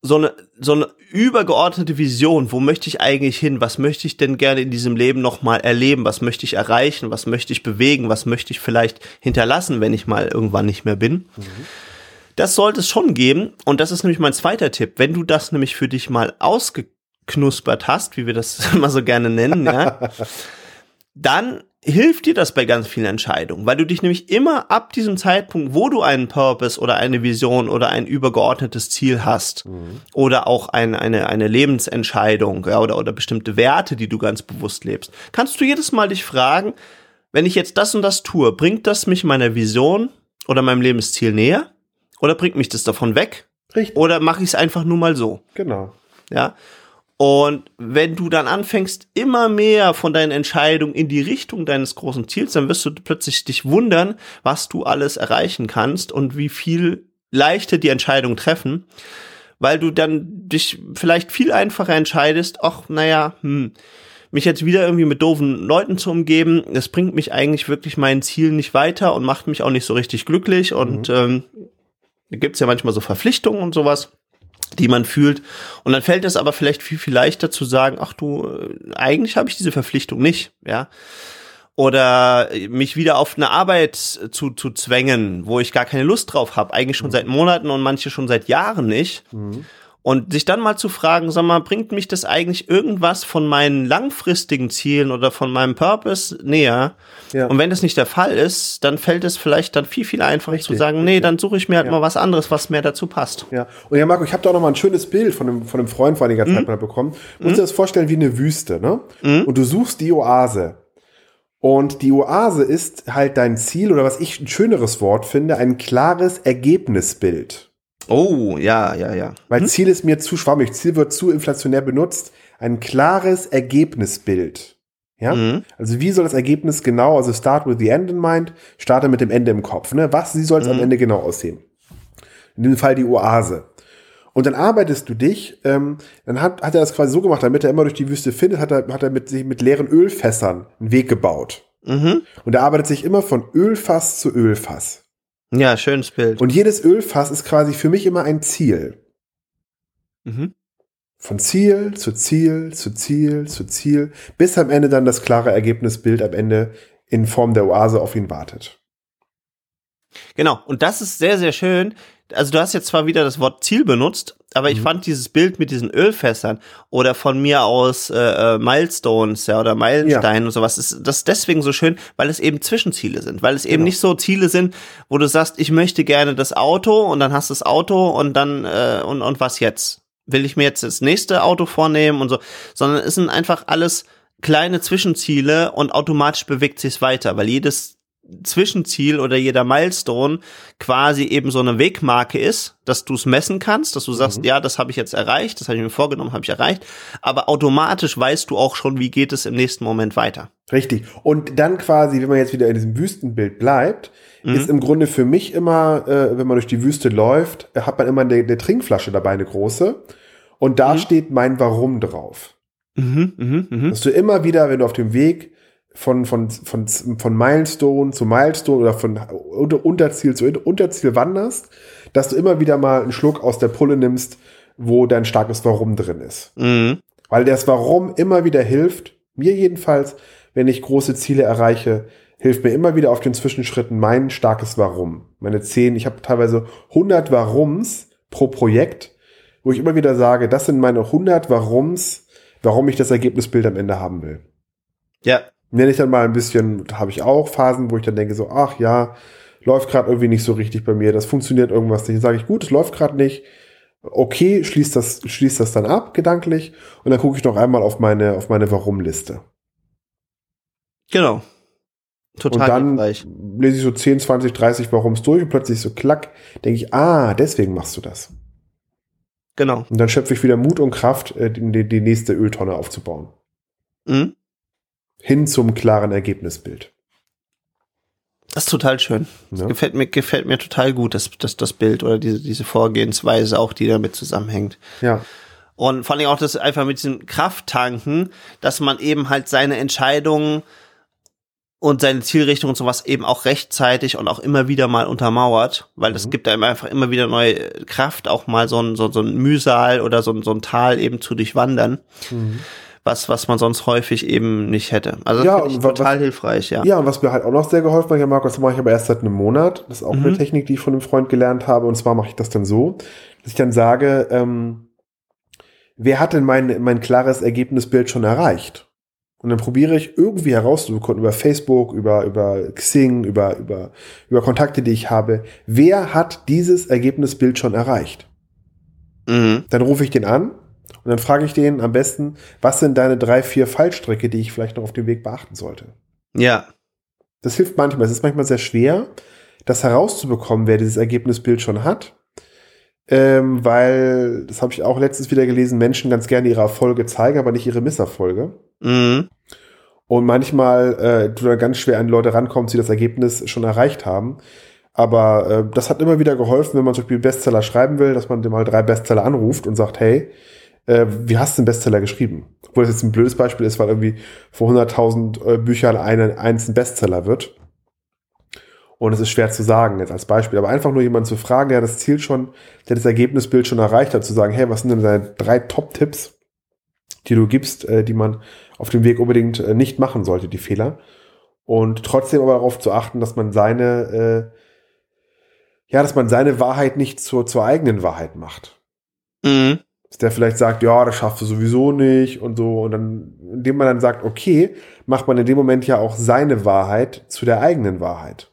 so eine, so eine übergeordnete Vision, wo möchte ich eigentlich hin, was möchte ich denn gerne in diesem Leben nochmal erleben, was möchte ich erreichen, was möchte ich bewegen, was möchte ich vielleicht hinterlassen, wenn ich mal irgendwann nicht mehr bin. Mhm. Das sollte es schon geben und das ist nämlich mein zweiter Tipp. Wenn du das nämlich für dich mal ausgeknuspert hast, wie wir das immer so gerne nennen, ja, dann hilft dir das bei ganz vielen Entscheidungen, weil du dich nämlich immer ab diesem Zeitpunkt, wo du einen Purpose oder eine Vision oder ein übergeordnetes Ziel hast mhm. oder auch ein, eine, eine Lebensentscheidung ja, oder, oder bestimmte Werte, die du ganz bewusst lebst, kannst du jedes Mal dich fragen, wenn ich jetzt das und das tue, bringt das mich meiner Vision oder meinem Lebensziel näher oder bringt mich das davon weg? Richtig. Oder mache ich es einfach nur mal so? Genau. Ja. Und wenn du dann anfängst, immer mehr von deinen Entscheidungen in die Richtung deines großen Ziels, dann wirst du plötzlich dich wundern, was du alles erreichen kannst und wie viel leichter die Entscheidung treffen, weil du dann dich vielleicht viel einfacher entscheidest, ach, naja, hm, mich jetzt wieder irgendwie mit doofen Leuten zu umgeben, das bringt mich eigentlich wirklich mein Ziel nicht weiter und macht mich auch nicht so richtig glücklich und mhm. ähm, da gibt's ja manchmal so Verpflichtungen und sowas die man fühlt. Und dann fällt es aber vielleicht viel, viel leichter zu sagen, ach du, äh, eigentlich habe ich diese Verpflichtung nicht, ja. Oder mich wieder auf eine Arbeit zu, zu zwängen, wo ich gar keine Lust drauf habe, eigentlich schon mhm. seit Monaten und manche schon seit Jahren nicht. Mhm. Und sich dann mal zu fragen, sag mal, bringt mich das eigentlich irgendwas von meinen langfristigen Zielen oder von meinem Purpose näher? Ja. Und wenn das nicht der Fall ist, dann fällt es vielleicht dann viel, viel einfacher richtig, zu sagen, nee, dann suche ich mir halt ja. mal was anderes, was mehr dazu passt. Ja. Und ja, Marco, ich habe da auch noch mal ein schönes Bild von einem, von einem Freund vor einiger mhm. Zeit mal bekommen. Du musst mhm. dir das vorstellen wie eine Wüste, ne? Mhm. Und du suchst die Oase. Und die Oase ist halt dein Ziel oder was ich ein schöneres Wort finde, ein klares Ergebnisbild. Oh, ja, ja, ja. Weil hm? Ziel ist mir zu schwammig. Ziel wird zu inflationär benutzt. Ein klares Ergebnisbild. Ja? Mhm. Also wie soll das Ergebnis genau, also start with the end in mind, starte mit dem Ende im Kopf. Ne? Was, wie soll es mhm. am Ende genau aussehen? In diesem Fall die Oase. Und dann arbeitest du dich, ähm, dann hat, hat er das quasi so gemacht, damit er immer durch die Wüste findet, hat er, hat er mit, sich mit leeren Ölfässern einen Weg gebaut. Mhm. Und er arbeitet sich immer von Ölfass zu Ölfass. Ja, schönes Bild. Und jedes Ölfass ist quasi für mich immer ein Ziel. Mhm. Von Ziel zu Ziel zu Ziel zu Ziel, bis am Ende dann das klare Ergebnisbild am Ende in Form der Oase auf ihn wartet. Genau, und das ist sehr, sehr schön. Also du hast jetzt zwar wieder das Wort Ziel benutzt, aber ich mhm. fand dieses Bild mit diesen Ölfässern oder von mir aus äh, äh Milestones ja, oder Meilensteinen ja. und sowas, ist das ist deswegen so schön, weil es eben Zwischenziele sind, weil es eben genau. nicht so Ziele sind, wo du sagst, ich möchte gerne das Auto und dann hast du das Auto und dann äh, und, und was jetzt? Will ich mir jetzt das nächste Auto vornehmen und so, sondern es sind einfach alles kleine Zwischenziele und automatisch bewegt sich weiter, weil jedes Zwischenziel oder jeder Milestone quasi eben so eine Wegmarke ist, dass du es messen kannst, dass du sagst, mhm. ja, das habe ich jetzt erreicht, das habe ich mir vorgenommen, habe ich erreicht, aber automatisch weißt du auch schon, wie geht es im nächsten Moment weiter. Richtig. Und dann quasi, wenn man jetzt wieder in diesem Wüstenbild bleibt, mhm. ist im Grunde für mich immer, äh, wenn man durch die Wüste läuft, hat man immer eine, eine Trinkflasche dabei, eine große, und da mhm. steht mein Warum drauf. Mhm, mh, mh. Dass du immer wieder, wenn du auf dem Weg von, von, von, von Milestone zu Milestone oder von Unterziel zu Unterziel wanderst, dass du immer wieder mal einen Schluck aus der Pulle nimmst, wo dein starkes Warum drin ist. Mhm. Weil das Warum immer wieder hilft, mir jedenfalls, wenn ich große Ziele erreiche, hilft mir immer wieder auf den Zwischenschritten mein starkes Warum. Meine zehn, ich habe teilweise 100 Warums pro Projekt, wo ich immer wieder sage, das sind meine 100 Warums, warum ich das Ergebnisbild am Ende haben will. Ja, nenne ich dann mal ein bisschen, habe ich auch Phasen, wo ich dann denke so, ach ja, läuft gerade irgendwie nicht so richtig bei mir, das funktioniert irgendwas nicht. Dann sage ich, gut, es läuft gerade nicht. Okay, schließt das, schließt das dann ab, gedanklich, und dann gucke ich noch einmal auf meine, auf meine Warum-Liste. Genau. Total und dann hilfreich. lese ich so 10, 20, 30 Warums durch und plötzlich so klack, denke ich, ah, deswegen machst du das. Genau. Und dann schöpfe ich wieder Mut und Kraft, äh, die, die nächste Öltonne aufzubauen. Mhm. Hin zum klaren Ergebnisbild. Das ist total schön. Das ja. gefällt mir, gefällt mir total gut, das, das, das Bild oder diese, diese Vorgehensweise auch, die damit zusammenhängt. Ja. Und vor allem auch das einfach mit diesem Krafttanken, dass man eben halt seine Entscheidungen und seine Zielrichtung und sowas eben auch rechtzeitig und auch immer wieder mal untermauert, weil das mhm. gibt einem einfach immer wieder neue Kraft, auch mal so ein, so, so ein Mühsal oder so ein, so ein Tal eben zu durchwandern. Mhm was, was man sonst häufig eben nicht hätte. Also das ja, total was, hilfreich, ja. Ja, und was mir halt auch noch sehr geholfen hat, ja, Markus, das mache ich aber erst seit einem Monat. Das ist auch mhm. eine Technik, die ich von einem Freund gelernt habe. Und zwar mache ich das dann so, dass ich dann sage, ähm, wer hat denn mein, mein klares Ergebnisbild schon erreicht? Und dann probiere ich irgendwie herauszubekommen über Facebook, über, über Xing, über, über, über Kontakte, die ich habe. Wer hat dieses Ergebnisbild schon erreicht? Mhm. Dann rufe ich den an und dann frage ich den am besten, was sind deine drei, vier Fallstricke, die ich vielleicht noch auf dem Weg beachten sollte? Ja. Das hilft manchmal. Es ist manchmal sehr schwer, das herauszubekommen, wer dieses Ergebnisbild schon hat. Ähm, weil, das habe ich auch letztens wieder gelesen, Menschen ganz gerne ihre Erfolge zeigen, aber nicht ihre Misserfolge. Mhm. Und manchmal äh, du dann ganz schwer an Leute rankommst, die das Ergebnis schon erreicht haben. Aber äh, das hat immer wieder geholfen, wenn man zum Beispiel Bestseller schreiben will, dass man dem mal drei Bestseller anruft und sagt, hey, äh, wie hast du einen Bestseller geschrieben? Obwohl das jetzt ein blödes Beispiel ist, weil irgendwie vor 100.000 äh, Büchern eine, eins ein Bestseller wird. Und es ist schwer zu sagen jetzt als Beispiel. Aber einfach nur jemanden zu fragen, der das Ziel schon, der das Ergebnisbild schon erreicht hat, zu sagen, hey, was sind denn deine drei Top-Tipps, die du gibst, äh, die man auf dem Weg unbedingt äh, nicht machen sollte, die Fehler. Und trotzdem aber darauf zu achten, dass man seine, äh, ja, dass man seine Wahrheit nicht zur, zur eigenen Wahrheit macht. Mhm der vielleicht sagt, ja, das schaffst du sowieso nicht und so. Und dann, indem man dann sagt, okay, macht man in dem Moment ja auch seine Wahrheit zu der eigenen Wahrheit.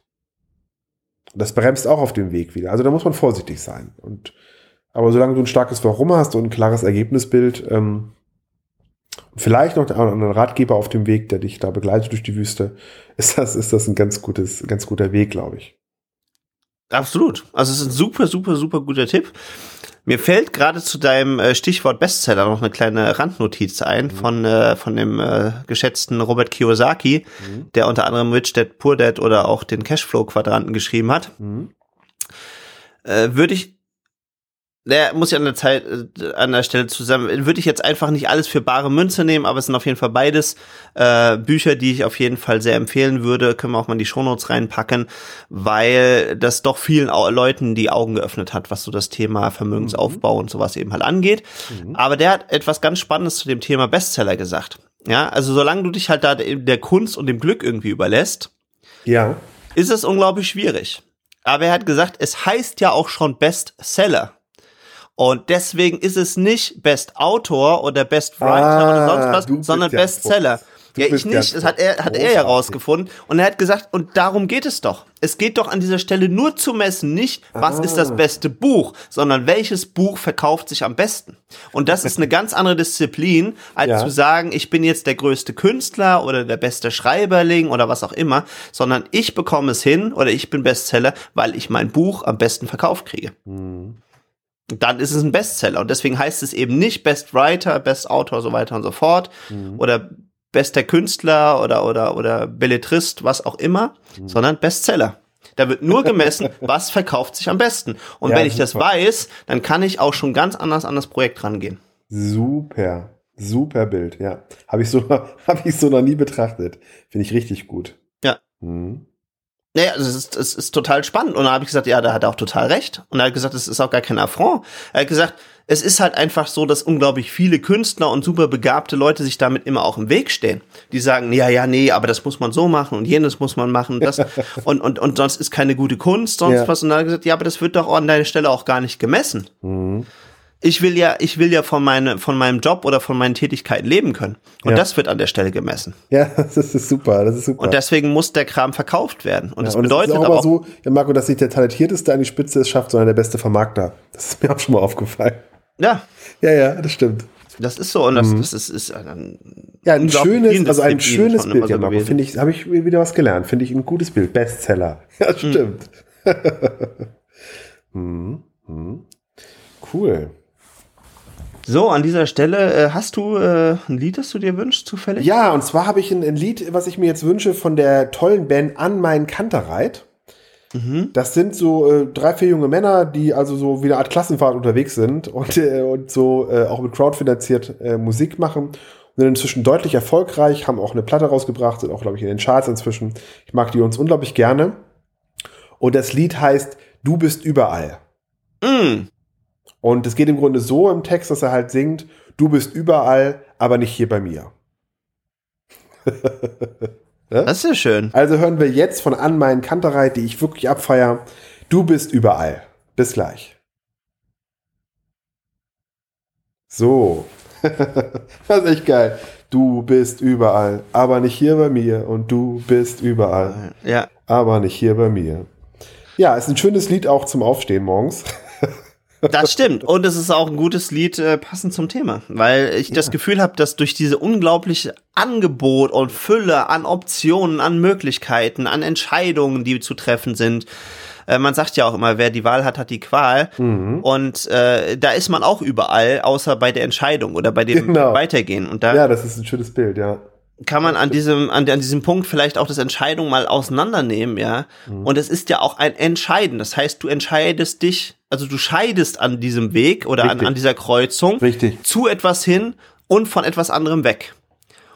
Das bremst auch auf dem Weg wieder. Also da muss man vorsichtig sein. Und aber solange du ein starkes Warum hast und ein klares Ergebnisbild, ähm, vielleicht noch einen Ratgeber auf dem Weg, der dich da begleitet durch die Wüste, ist das, ist das ein ganz gutes, ganz guter Weg, glaube ich. Absolut. Also es ist ein super, super, super guter Tipp. Mir fällt gerade zu deinem äh, Stichwort Bestseller noch eine kleine Randnotiz ein mhm. von, äh, von dem äh, geschätzten Robert Kiyosaki, mhm. der unter anderem Rich Dad Poor Dad oder auch den Cashflow-Quadranten geschrieben hat. Mhm. Äh, Würde ich der muss ja an der Zeit, äh, an der Stelle zusammen, würde ich jetzt einfach nicht alles für bare Münze nehmen, aber es sind auf jeden Fall beides äh, Bücher, die ich auf jeden Fall sehr empfehlen würde. Können wir auch mal in die Shownotes reinpacken, weil das doch vielen Leuten die Augen geöffnet hat, was so das Thema Vermögensaufbau mhm. und sowas eben halt angeht. Mhm. Aber der hat etwas ganz Spannendes zu dem Thema Bestseller gesagt. Ja, also solange du dich halt da der Kunst und dem Glück irgendwie überlässt, ja. ist es unglaublich schwierig. Aber er hat gesagt, es heißt ja auch schon Bestseller. Und deswegen ist es nicht Best Autor oder Best Writer ah, oder sonst was, sondern Bestseller. Ja, ich nicht. Das hat er, hat er herausgefunden. Und er hat gesagt, und darum geht es doch. Es geht doch an dieser Stelle nur zu messen, nicht, was ah. ist das ah. beste Buch, sondern welches Buch verkauft sich am besten. Und das ist eine ganz andere Disziplin, als ja. zu sagen, ich bin jetzt der größte Künstler oder der beste Schreiberling oder was auch immer, sondern ich bekomme es hin oder ich bin Bestseller, weil ich mein Buch am besten verkauft kriege. Mhm dann ist es ein Bestseller. Und deswegen heißt es eben nicht Best Writer, Best Autor, so weiter und so fort. Mhm. Oder bester Künstler oder, oder, oder Belletrist, was auch immer, mhm. sondern Bestseller. Da wird nur gemessen, was verkauft sich am besten. Und ja, wenn ich super. das weiß, dann kann ich auch schon ganz anders an das Projekt rangehen. Super, super Bild, ja. Habe ich so, habe ich so noch nie betrachtet. Finde ich richtig gut. Ja. Mhm. Naja, es ist, es ist total spannend. Und dann habe ich gesagt, ja, da hat er auch total recht. Und er hat gesagt, es ist auch gar kein Affront. Er hat gesagt, es ist halt einfach so, dass unglaublich viele Künstler und super begabte Leute sich damit immer auch im Weg stehen. Die sagen, ja, ja, nee, aber das muss man so machen und jenes muss man machen, das und, und, und sonst ist keine gute Kunst, sonst ja. was. Und dann hat er gesagt, ja, aber das wird doch an deiner Stelle auch gar nicht gemessen. Mhm ich will ja, ich will ja von, meine, von meinem Job oder von meinen Tätigkeiten leben können. Und ja. das wird an der Stelle gemessen. Ja, das ist super, das ist super. Und deswegen muss der Kram verkauft werden. Und ja, das und bedeutet es ist auch aber so, ja, Marco, dass nicht der talentierteste an die Spitze es schafft, sondern der beste Vermarkter. Das ist mir auch schon mal aufgefallen. Ja. Ja, ja, das stimmt. Das ist so und das, mhm. das ist, ist ein, ja ein schönes, also ein schönes Bild, ja, Marco. Finde ich, habe ich wieder was gelernt. Finde ich ein gutes Bild. Bestseller. Ja, stimmt. Mhm. mhm. Cool. So, an dieser Stelle äh, hast du äh, ein Lied, das du dir wünschst, zufällig? Ja, und zwar habe ich ein, ein, Lied, was ich mir jetzt wünsche von der tollen Band An mein Kanterreit. Mhm. Das sind so äh, drei, vier junge Männer, die also so wie eine Art Klassenfahrt unterwegs sind und, äh, und so äh, auch mit crowdfinanziert äh, Musik machen. Und sind inzwischen deutlich erfolgreich, haben auch eine Platte rausgebracht, sind auch, glaube ich, in den Charts inzwischen. Ich mag die uns unglaublich gerne. Und das Lied heißt Du bist überall. Mm. Und es geht im Grunde so im Text, dass er halt singt, du bist überall, aber nicht hier bei mir. Das ist ja schön. Also hören wir jetzt von An meinen Kantereit, die ich wirklich abfeier. Du bist überall. Bis gleich. So. das ist echt geil. Du bist überall, aber nicht hier bei mir. Und du bist überall. Ja. Aber nicht hier bei mir. Ja, ist ein schönes Lied auch zum Aufstehen morgens. Das stimmt. Und es ist auch ein gutes Lied äh, passend zum Thema, weil ich ja. das Gefühl habe, dass durch diese unglaubliche Angebot und Fülle an Optionen, an Möglichkeiten, an Entscheidungen, die zu treffen sind, äh, man sagt ja auch immer, wer die Wahl hat, hat die Qual. Mhm. Und äh, da ist man auch überall, außer bei der Entscheidung oder bei dem genau. Weitergehen. Und da ja, das ist ein schönes Bild, ja kann man an diesem, an, an diesem Punkt vielleicht auch das Entscheidung mal auseinandernehmen, ja. Mhm. Und es ist ja auch ein Entscheiden. Das heißt, du entscheidest dich, also du scheidest an diesem Weg oder an, an dieser Kreuzung Richtig. zu etwas hin und von etwas anderem weg.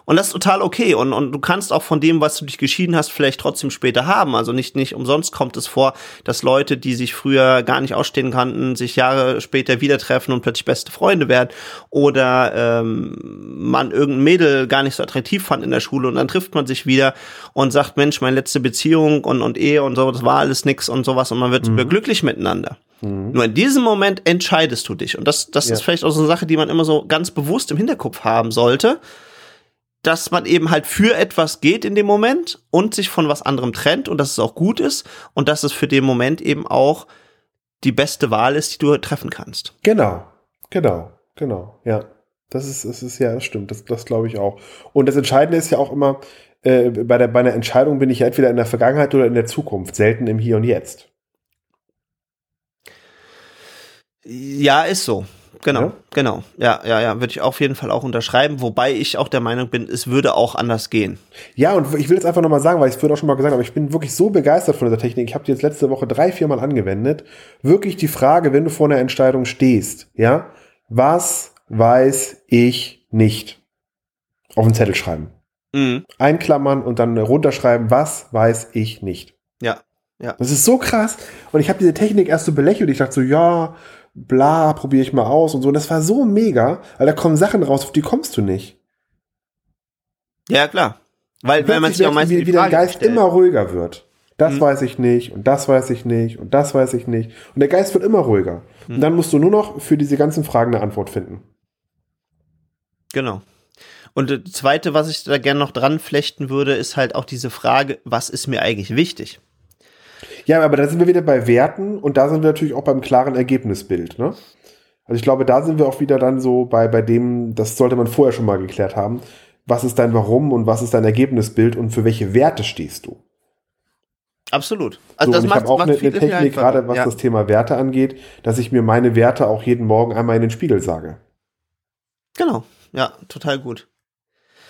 Und das ist total okay. Und, und du kannst auch von dem, was du dich geschieden hast, vielleicht trotzdem später haben. Also nicht, nicht umsonst kommt es vor, dass Leute, die sich früher gar nicht ausstehen kannten, sich Jahre später wieder treffen und plötzlich beste Freunde werden. Oder ähm, man irgendein Mädel gar nicht so attraktiv fand in der Schule und dann trifft man sich wieder und sagt, Mensch, meine letzte Beziehung und, und Ehe und so, das war alles nix und sowas und man wird mhm. glücklich miteinander. Mhm. Nur in diesem Moment entscheidest du dich. Und das, das ja. ist vielleicht auch so eine Sache, die man immer so ganz bewusst im Hinterkopf haben sollte dass man eben halt für etwas geht in dem Moment und sich von was anderem trennt und dass es auch gut ist und dass es für den Moment eben auch die beste Wahl ist, die du treffen kannst. Genau, genau, genau, ja. Das ist, das ist ja, das stimmt, das, das glaube ich auch. Und das Entscheidende ist ja auch immer, äh, bei, der, bei einer Entscheidung bin ich ja entweder in der Vergangenheit oder in der Zukunft, selten im Hier und Jetzt. Ja, ist so. Genau, ja? genau. Ja, ja, ja, würde ich auf jeden Fall auch unterschreiben, wobei ich auch der Meinung bin, es würde auch anders gehen. Ja, und ich will jetzt einfach nochmal sagen, weil ich es vorhin auch schon mal gesagt habe, ich bin wirklich so begeistert von dieser Technik. Ich habe die jetzt letzte Woche drei, vier Mal angewendet. Wirklich die Frage, wenn du vor einer Entscheidung stehst, ja, was weiß ich nicht? Auf den Zettel schreiben. Mhm. Einklammern und dann runterschreiben, was weiß ich nicht. Ja, ja. Das ist so krass. Und ich habe diese Technik erst so belächelt. Ich dachte so, ja, bla, probiere ich mal aus und so. Und das war so mega, weil da kommen Sachen raus, auf die kommst du nicht. Ja, klar. Weil, wenn man sich auch meistens wie, wie der Geist stellt. immer ruhiger wird. Das hm. weiß ich nicht und das weiß ich nicht und das weiß ich nicht. Und der Geist wird immer ruhiger. Hm. Und dann musst du nur noch für diese ganzen Fragen eine Antwort finden. Genau. Und das Zweite, was ich da gerne noch dran flechten würde, ist halt auch diese Frage, was ist mir eigentlich wichtig? Ja, aber da sind wir wieder bei Werten und da sind wir natürlich auch beim klaren Ergebnisbild. Ne? Also ich glaube, da sind wir auch wieder dann so bei, bei dem, das sollte man vorher schon mal geklärt haben. Was ist dein Warum und was ist dein Ergebnisbild und für welche Werte stehst du? Absolut. Also so, das ich habe auch eine, eine Technik, gerade was ja. das Thema Werte angeht, dass ich mir meine Werte auch jeden Morgen einmal in den Spiegel sage. Genau, ja, total gut.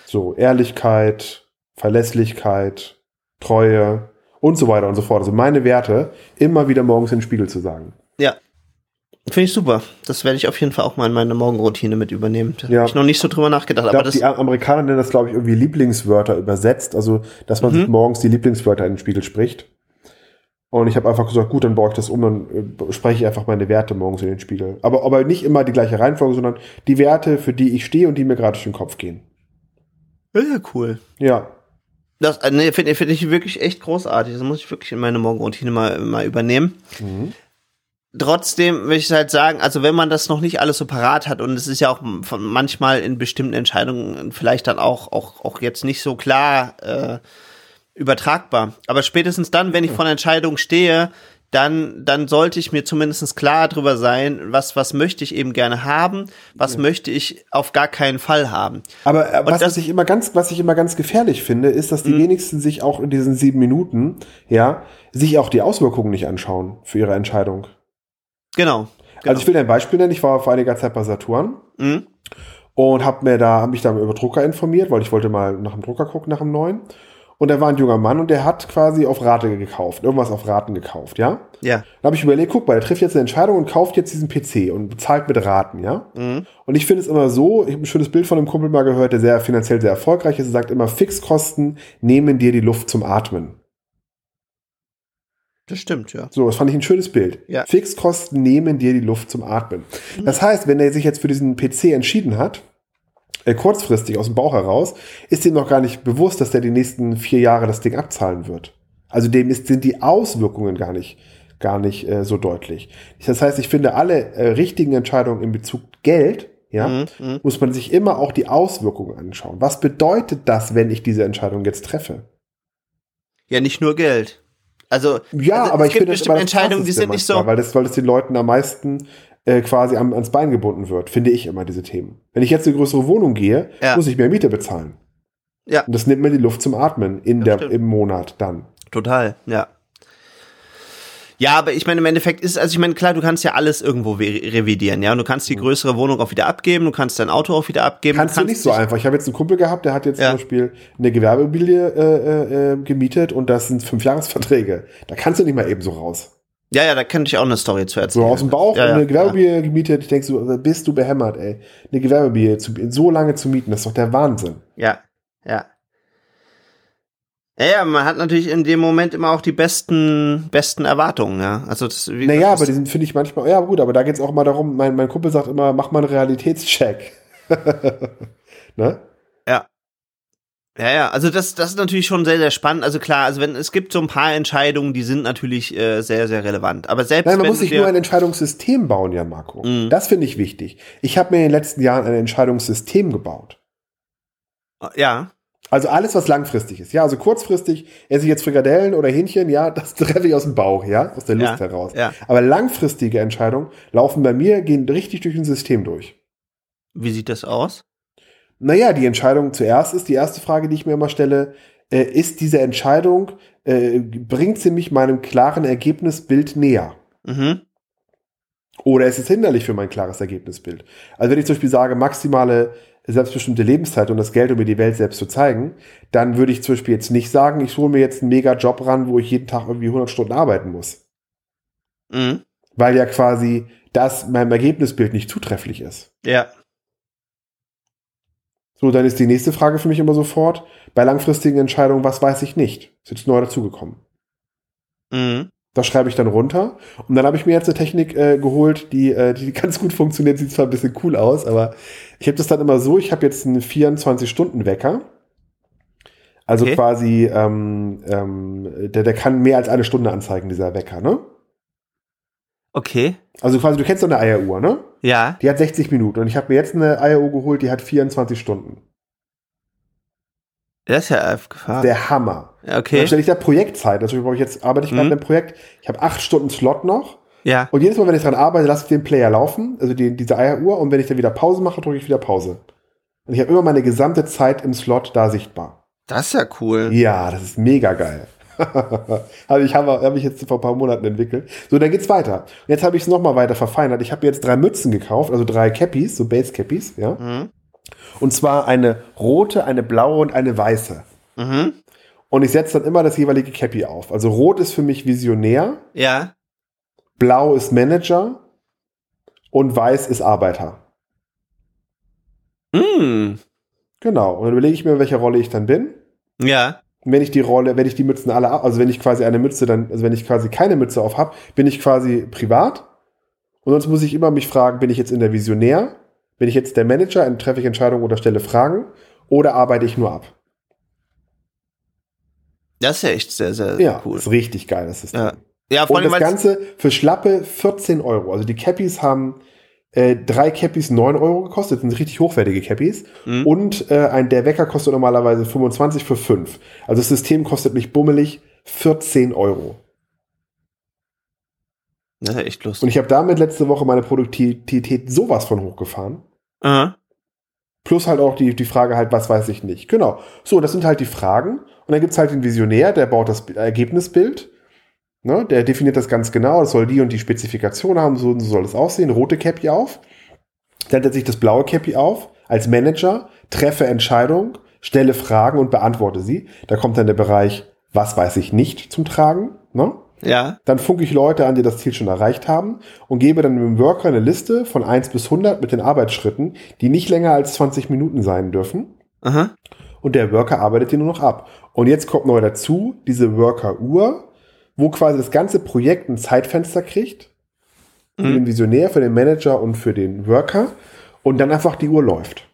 So, Ehrlichkeit, Verlässlichkeit, Treue, und so weiter und so fort. Also meine Werte immer wieder morgens in den Spiegel zu sagen. Ja. Finde ich super. Das werde ich auf jeden Fall auch mal in meine Morgenroutine mit übernehmen. Da ja. habe ich noch nicht so drüber nachgedacht. Ich glaub, aber die Amerikaner nennen das, glaube ich, irgendwie Lieblingswörter übersetzt. Also, dass man mhm. sich morgens die Lieblingswörter in den Spiegel spricht. Und ich habe einfach gesagt, gut, dann baue ich das um, dann äh, spreche ich einfach meine Werte morgens in den Spiegel. Aber, aber nicht immer die gleiche Reihenfolge, sondern die Werte, für die ich stehe und die mir gerade durch den Kopf gehen. Ja, cool. Ja. Das äh, nee, finde find ich wirklich echt großartig. Das muss ich wirklich in meine Morgenroutine mal, mal übernehmen. Mhm. Trotzdem will ich halt sagen, also wenn man das noch nicht alles so parat hat und es ist ja auch manchmal in bestimmten Entscheidungen vielleicht dann auch, auch, auch jetzt nicht so klar äh, übertragbar. Aber spätestens dann, wenn ich vor einer Entscheidung stehe, dann, dann sollte ich mir zumindest klar darüber sein, was, was möchte ich eben gerne haben, was ja. möchte ich auf gar keinen Fall haben. Aber äh, was, was ich immer ganz, was ich immer ganz gefährlich finde, ist, dass die mhm. wenigsten sich auch in diesen sieben Minuten, ja, sich auch die Auswirkungen nicht anschauen für ihre Entscheidung. Genau. Genau. Also ich will ein Beispiel nennen. Ich war vor einiger Zeit bei Saturn Mhm. und habe mir da, habe mich da über Drucker informiert, weil ich wollte mal nach dem Drucker gucken, nach dem neuen. Und da war ein junger Mann und der hat quasi auf Rate gekauft, irgendwas auf Raten gekauft, ja. Ja. Da habe ich überlegt, guck mal, der trifft jetzt eine Entscheidung und kauft jetzt diesen PC und bezahlt mit Raten, ja. Mhm. Und ich finde es immer so, ich habe ein schönes Bild von einem Kumpel mal gehört, der sehr finanziell sehr erfolgreich ist, er sagt immer, Fixkosten nehmen dir die Luft zum Atmen. Das stimmt, ja. So, das fand ich ein schönes Bild. Ja. Fixkosten nehmen dir die Luft zum Atmen. Das heißt, wenn er sich jetzt für diesen PC entschieden hat, äh, kurzfristig aus dem Bauch heraus, ist ihm noch gar nicht bewusst, dass der die nächsten vier Jahre das Ding abzahlen wird. Also dem ist, sind die Auswirkungen gar nicht, gar nicht äh, so deutlich. Das heißt, ich finde, alle äh, richtigen Entscheidungen in Bezug Geld, ja, Mhm. Mhm. muss man sich immer auch die Auswirkungen anschauen. Was bedeutet das, wenn ich diese Entscheidung jetzt treffe? Ja, nicht nur Geld. Also, Ja, also aber es ich gibt finde das Entscheidungen, die sind nicht so. weil das, weil das den Leuten am meisten äh, quasi am, ans Bein gebunden wird, finde ich immer diese Themen. Wenn ich jetzt in eine größere Wohnung gehe, Ja. muss ich mehr Miete bezahlen. Ja. Und das nimmt mir die Luft zum Atmen in Ja, der, stimmt. im Monat dann. Total, ja. Ja, aber ich meine, im Endeffekt ist, also ich meine, klar, du kannst ja alles irgendwo re- revidieren, ja. Und du kannst die größere Wohnung auch wieder abgeben, du kannst dein Auto auch wieder abgeben. Kannst du nicht so einfach. Ich habe jetzt einen Kumpel gehabt, der hat jetzt Ja. zum Beispiel eine Gewerbeimmobilie äh, äh, äh, gemietet und das sind fünf Jahresverträge. Da kannst du nicht mal eben so raus. Ja, ja, da könnte ich auch eine Story zu So erzählen. aus dem Bauch ja, ja, eine Gewerbeimmobilie gemietet. Ich denke so, bist du behämmert, ey. Eine Gewerbeimmobilie zu, so lange zu mieten, das ist doch der Wahnsinn. Ja, ja. Ja, ja, man hat natürlich in dem Moment immer auch die besten, besten Erwartungen, ja. Also das, wie Naja, aber die sind, finde ich manchmal, ja gut, aber da geht es auch mal darum, mein, mein Kumpel sagt immer, mach mal einen Realitätscheck. ne? Ja, ja, also das, das ist natürlich schon sehr, sehr spannend. Also klar, also wenn es gibt so ein paar Entscheidungen, die sind natürlich äh, sehr, sehr relevant. Aber selbst Nein, man muss sich nur ein Entscheidungssystem bauen, Jan Marco. Mhm. Das finde ich wichtig. Ich habe mir in den letzten Jahren ein Entscheidungssystem gebaut. ja, Also alles, was langfristig ist. Ja, also kurzfristig esse ich jetzt Frikadellen oder Hähnchen, ja, das treffe ich aus dem Bauch, ja, aus der Lust Ja, heraus. ja. Aber langfristige Entscheidungen laufen bei mir, gehen richtig durch ein System durch. wie sieht das aus? Naja, die Entscheidung zuerst ist, die erste Frage, die ich mir immer stelle, äh, ist diese Entscheidung, äh, bringt sie mich meinem klaren Ergebnisbild näher? Mhm. Oder ist es hinderlich für mein klares Ergebnisbild? Also wenn ich zum Beispiel sage, maximale selbstbestimmte Lebenszeit und das Geld, um mir die Welt selbst zu zeigen, dann würde ich zum Beispiel jetzt nicht sagen, ich hole mir jetzt einen mega Job ran, wo ich jeden Tag irgendwie 100 Stunden arbeiten muss. Mhm. Weil ja quasi das meinem Ergebnisbild nicht zutrefflich ist. Ja. So, dann ist die nächste Frage für mich immer sofort, bei langfristigen Entscheidungen, was weiß ich nicht? Ist jetzt neu dazugekommen. Mhm. Das schreibe ich dann runter. Und dann habe ich mir jetzt eine Technik äh, geholt, die, äh, die ganz gut funktioniert. Sieht zwar ein bisschen cool aus, aber ich habe das dann immer so, ich habe jetzt einen 24-Stunden-Wecker. Also Okay. quasi, ähm, ähm, der, der kann mehr als eine Stunde anzeigen, dieser Wecker, ne? Okay. Also quasi, du kennst doch eine Eieruhr, ne? Ja. Die hat 60 Minuten. Und ich habe mir jetzt eine Eieruhr geholt, die hat 24 Stunden. Das ist ja aufgefahren. Der Hammer. Ja, Dann Okay. stelle ich da Projektzeit. Brauche ich jetzt, arbeite ich gerade Mhm. an einem Projekt. Ich habe acht Stunden Slot noch. Ja. Und jedes Mal, wenn ich dran arbeite, lasse ich den Player laufen, also die, diese Eieruhr. Und wenn ich dann wieder Pause mache, drücke ich wieder Pause. Und ich habe immer meine gesamte Zeit im Slot da sichtbar. Das ist ja cool. Ja, das ist mega geil. also ich habe hab ich jetzt vor ein paar Monaten entwickelt. So, dann geht's weiter. Und jetzt habe ich es nochmal weiter verfeinert. Ich habe jetzt drei Mützen gekauft, also drei Cappies, so Base Cappies, ja. Mhm. Und zwar eine rote, eine blaue und eine weiße. Mhm. Und ich setze dann immer das jeweilige Cappy auf. Also rot ist für mich Visionär, Ja. blau ist Manager und weiß ist Arbeiter. Mhm. Genau. Und dann überlege ich mir, in welcher Rolle ich dann bin. Ja. Und wenn ich die Rolle, wenn ich die Mützen alle, ab- also wenn ich quasi eine Mütze dann, also wenn ich quasi keine Mütze auf habe, bin ich quasi privat. Und sonst muss ich immer mich fragen, bin ich jetzt in der Visionär? Bin ich jetzt der Manager, dann treffe ich Entscheidungen oder stelle Fragen? Oder arbeite ich nur ab? Das ist ja echt sehr, sehr Ja, cool. ist richtig geil, das System. Ja. Ja, vor Und allem, das weil's- Ganze für schlappe 14 Euro. Also die Cappies haben äh, drei Cappies 9 Euro gekostet, sind richtig hochwertige Cappies. Mhm. Und äh, ein, der Wecker kostet normalerweise 25 für 5. Also das System kostet mich bummelig 14 Euro. Das ist ja echt Und lustig. ich habe damit letzte Woche meine Produktivität sowas von hochgefahren. Aha. Plus halt auch die, die Frage halt, was weiß ich nicht. Genau. So, das sind halt die Fragen. Und dann gibt's halt den Visionär, der baut das Ergebnisbild. Ne? Der definiert das ganz genau. Das soll die und die Spezifikation haben. So, so soll es aussehen. Rote Cappy auf. Dann setze ich das blaue Cappy auf. Als Manager treffe Entscheidung, stelle Fragen und beantworte sie. Da kommt dann der Bereich, was weiß ich nicht zum Tragen. Ne? Ja. Dann funke ich Leute an, die das Ziel schon erreicht haben und gebe dann dem Worker eine Liste von 1 bis 100 mit den Arbeitsschritten, die nicht länger als 20 Minuten sein dürfen. Aha. Und der Worker arbeitet die nur noch ab. Und jetzt kommt neu dazu diese Worker-Uhr, wo quasi das ganze Projekt ein Zeitfenster kriegt. Für Mhm. den Visionär, für den Manager und für den Worker. Und dann einfach die Uhr läuft.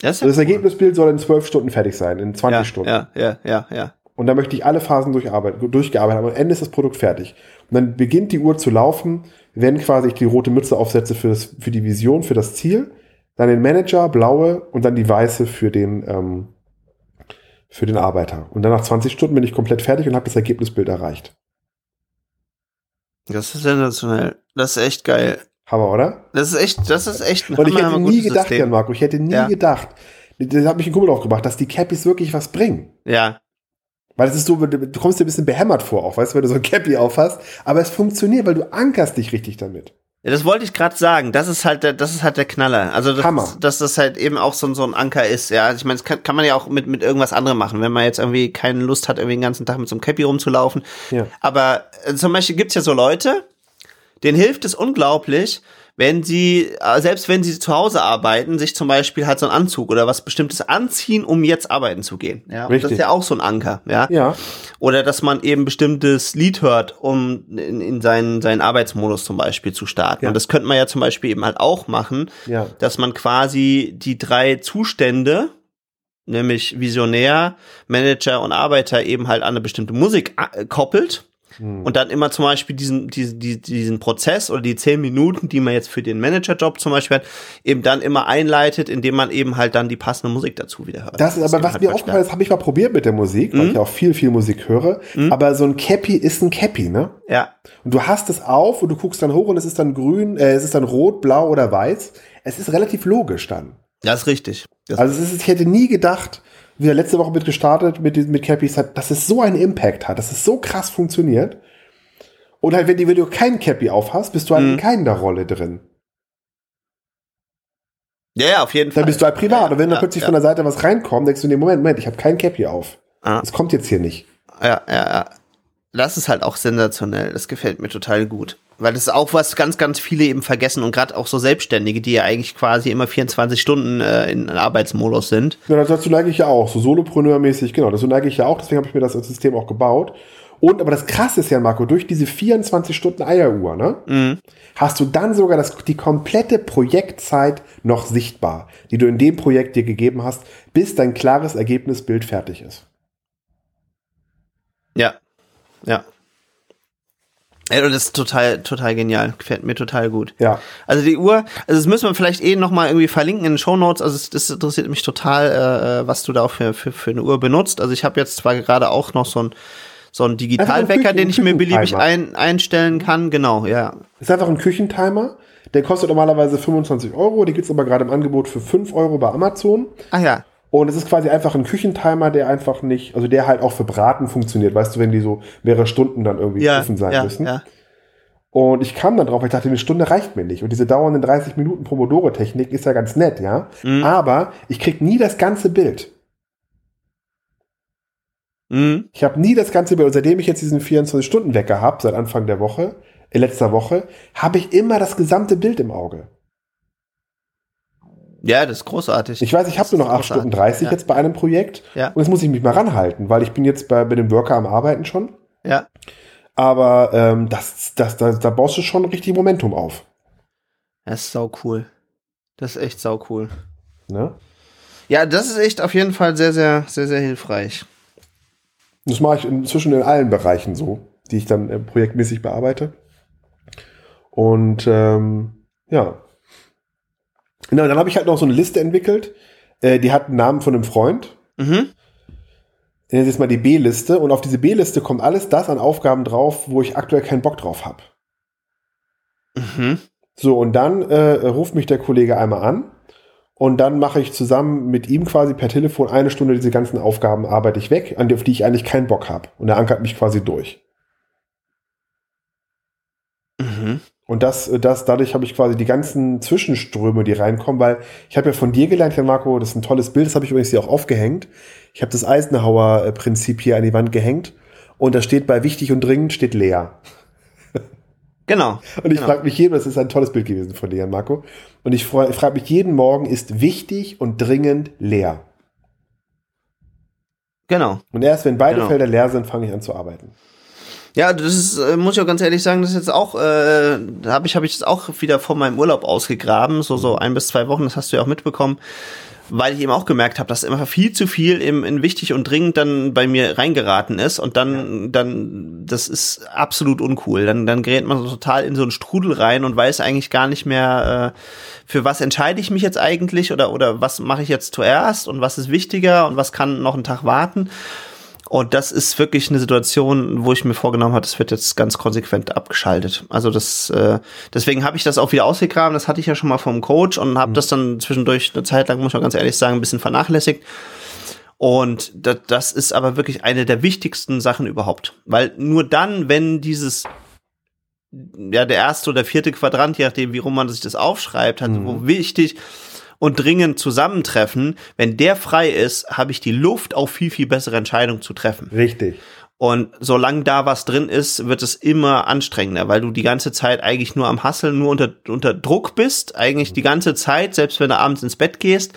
Das, ist Also das ja cool. Ergebnisbild soll in 12 Stunden fertig sein, in 20 ja, Stunden. Ja, ja, ja, ja. Und dann möchte ich alle Phasen durcharbeiten, durchgearbeitet haben. Am Ende ist das Produkt fertig. Und dann beginnt die Uhr zu laufen, wenn quasi ich die rote Mütze aufsetze für, das, für die Vision, für das Ziel. Dann den Manager, blaue und dann die weiße für den, ähm, für den Arbeiter. Und dann nach 20 Stunden bin ich komplett fertig und habe das Ergebnisbild erreicht. Das ist sensationell. Das ist echt geil. Hammer, oder? Das ist echt, das ist echt ein Und ich hätte nie gedacht. Jan Marco, ich hätte nie Ja. gedacht, das hat mich ein Kumpel aufgebracht, dass die Cappies wirklich was bringen. Ja, Weil es ist so, du kommst dir ein bisschen behämmert vor, auch, weißt du, wenn du so ein Cappy aufhast. Aber es funktioniert, weil du ankerst dich richtig damit. Ja, das wollte ich gerade sagen. Das ist halt der, das ist halt der Knaller. Also das, Hammer. dass das halt eben auch so, ein- so ein Anker ist. Ja, ich meine, das kann, kann man ja auch mit mit irgendwas anderem machen, wenn man jetzt irgendwie keine Lust hat, irgendwie den ganzen Tag mit so einem Cappy rumzulaufen. Ja. Aber äh, zum Beispiel gibt's ja so Leute, denen hilft es unglaublich, wenn sie, äh, selbst wenn sie zu Hause arbeiten, sich zum Beispiel halt so einen Anzug oder was Bestimmtes anziehen, um jetzt arbeiten zu gehen. Ja, und das ist ja auch so ein Anker. Ja. Ja. Oder dass man eben bestimmtes Lied hört, um in, in seinen, seinen Arbeitsmodus zum Beispiel zu starten. Ja. Und das könnte man ja zum Beispiel eben halt auch machen, Ja. dass man quasi die drei Zustände, nämlich Visionär, Manager und Arbeiter, eben halt an eine bestimmte Musik äh, koppelt. Hm. Und dann immer zum Beispiel diesen, diesen, diesen, Prozess oder die zehn Minuten, die man jetzt für den Managerjob zum Beispiel hat, eben dann immer einleitet, indem man eben halt dann die passende Musik dazu wieder hört. Das ist aber, was halt mir aufgefallen ist, habe ich mal probiert mit der Musik, weil ich auch viel, viel Musik höre. Aber so ein Cappy ist ein Cappy, ne? Ja, Und du hast es auf und du guckst dann hoch und es ist dann grün, äh, es ist dann rot, blau oder weiß. Es ist relativ logisch dann. das ist richtig. Das Also es ist, ich hätte nie gedacht, wie er letzte Woche mit gestartet, mit, mit Cappies hat, dass es so einen Impact hat, dass es so krass funktioniert. Und halt, wenn, die, wenn du keinen Cappy aufhast, bist du halt in keiner Rolle drin. Ja, ja, auf jeden Fall. Dann bist du halt privat. Und wenn ja, da plötzlich ja. von der Seite was reinkommt, denkst du, nee, Moment, Moment, ich habe keinen Cappy auf. Ah. Das kommt jetzt hier nicht. Ja, ja, ja. Das ist halt auch sensationell. Das gefällt mir total gut. Weil das ist auch was ganz, ganz viele eben vergessen und gerade auch so Selbstständige, die ja eigentlich quasi immer 24 Stunden äh, in Arbeitsmodus sind. Ja, dazu neige ich ja auch, so Solopreneur-mäßig, genau, dazu neige ich ja auch, deswegen habe ich mir das System auch gebaut. Und aber das krasse ist ja, Marco, durch diese 24 Stunden Eieruhr, ne, hast du dann sogar das, die komplette Projektzeit noch sichtbar, die du in dem Projekt dir gegeben hast, bis dein klares Ergebnisbild fertig ist. Ja. Ja. Und das ist total, total genial. Gefällt mir total gut. Ja. Also die Uhr, also das müssen wir vielleicht eh noch mal irgendwie verlinken in den Show Notes. Also das interessiert mich total, äh, was du da auch für, für, für eine Uhr benutzt. Also ich habe jetzt zwar gerade auch noch so ein so einen Digitalwecker, Küchen- den ich mir beliebig ein, einstellen kann. Genau, ja. Ist einfach ein Küchentimer, der kostet normalerweise 25 Euro, den gibt's aber gerade im Angebot für 5 Euro bei Amazon. Ah ja, Und es ist quasi einfach ein Küchentimer, der einfach nicht, also der halt auch für Braten funktioniert, weißt du, wenn die so mehrere Stunden dann irgendwie ja, offen sein ja, müssen. ja. Und ich kam dann drauf, weil ich dachte, eine Stunde reicht mir nicht. Und diese dauernden 30 Minuten Pomodoro-Technik ist ja ganz nett, ja. Mhm. Aber ich krieg nie das ganze Bild. Mhm. Ich habe nie das ganze Bild. Und seitdem ich jetzt diesen 24-Stunden-Wecker habe, seit Anfang der Woche, äh, letzter Woche, habe ich immer das gesamte Bild im Auge. Ja, das ist großartig. Ich weiß, ich habe nur noch 8 Großartig, Stunden 30 ja. jetzt bei einem Projekt. Ja. Und jetzt muss ich mich mal ranhalten, weil ich bin jetzt bei, bei dem Worker am Arbeiten schon. ja. Aber ähm, das, das, das, da baust du schon richtig Momentum auf. Das ist sau cool. Das ist echt sau cool. Ne? Ja, das ist echt auf jeden Fall sehr, sehr, sehr, sehr hilfreich. Das mache ich inzwischen in allen Bereichen so, die ich dann äh, projektmäßig bearbeite. Und ähm, ja. Genau, dann habe ich halt noch so eine Liste entwickelt. Äh, die hat einen Namen von einem Freund. Mhm. Ich nenne es jetzt mal die B-Liste. Und auf diese B-Liste kommt alles das an Aufgaben drauf, wo ich aktuell keinen Bock drauf habe. Mhm. So, und dann äh, ruft mich der Kollege einmal an Und dann mache ich zusammen mit ihm quasi per Telefon eine Stunde diese ganzen Aufgaben arbeite ich weg, an die, auf die ich eigentlich keinen Bock habe. Und er ankert mich quasi durch. Und das, das, dadurch habe ich quasi die ganzen Zwischenströme, die reinkommen, weil ich habe ja von dir gelernt, Herr Marco, das ist ein tolles Bild, das habe ich übrigens hier auch aufgehängt. Ich habe das Eisenhower-Prinzip hier an die Wand gehängt und da steht bei wichtig und dringend steht leer. Genau. Und ich genau. frage mich jeden, das ist ein tolles Bild gewesen von dir, Herr Marco. Und ich, freu- ich frage mich jeden Morgen, ist wichtig und dringend leer? Genau. Und erst wenn beide Genau. Felder leer sind, fange ich an zu arbeiten. Ja, das ist, äh, muss ich auch ganz ehrlich sagen, das ist jetzt auch, äh, habe ich, habe ich das auch wieder von meinem Urlaub ausgegraben, so so ein bis zwei Wochen, das hast du ja auch mitbekommen, weil ich eben auch gemerkt habe, dass immer viel zu viel im, in wichtig und dringend dann bei mir reingeraten ist und dann, dann, das ist absolut uncool. Dann, dann gerät man so total in so einen Strudel rein und weiß eigentlich gar nicht mehr, äh, für was entscheide ich mich jetzt eigentlich oder oder was mache ich jetzt zuerst und was ist wichtiger und was kann noch einen Tag warten. Und das ist wirklich eine Situation, wo ich mir vorgenommen habe, das wird jetzt ganz konsequent abgeschaltet. Also das, äh, deswegen habe ich das auch wieder ausgegraben. Das hatte ich ja schon mal vom Coach und habe das dann zwischendurch eine Zeit lang, muss man ganz ehrlich sagen, ein bisschen vernachlässigt. Und das, das ist aber wirklich eine der wichtigsten Sachen überhaupt, weil nur dann, wenn dieses ja der erste oder vierte Quadrant, je nachdem, wie rum man sich das aufschreibt, hat, wo wichtig und dringend zusammentreffen, wenn der frei ist, habe ich die Luft, auch viel, viel bessere Entscheidungen zu treffen. Richtig. Und solange da was drin ist, wird es immer anstrengender, weil du die ganze Zeit eigentlich nur am Hasseln, nur unter, unter Druck bist, eigentlich die ganze Zeit, selbst wenn du abends ins Bett gehst.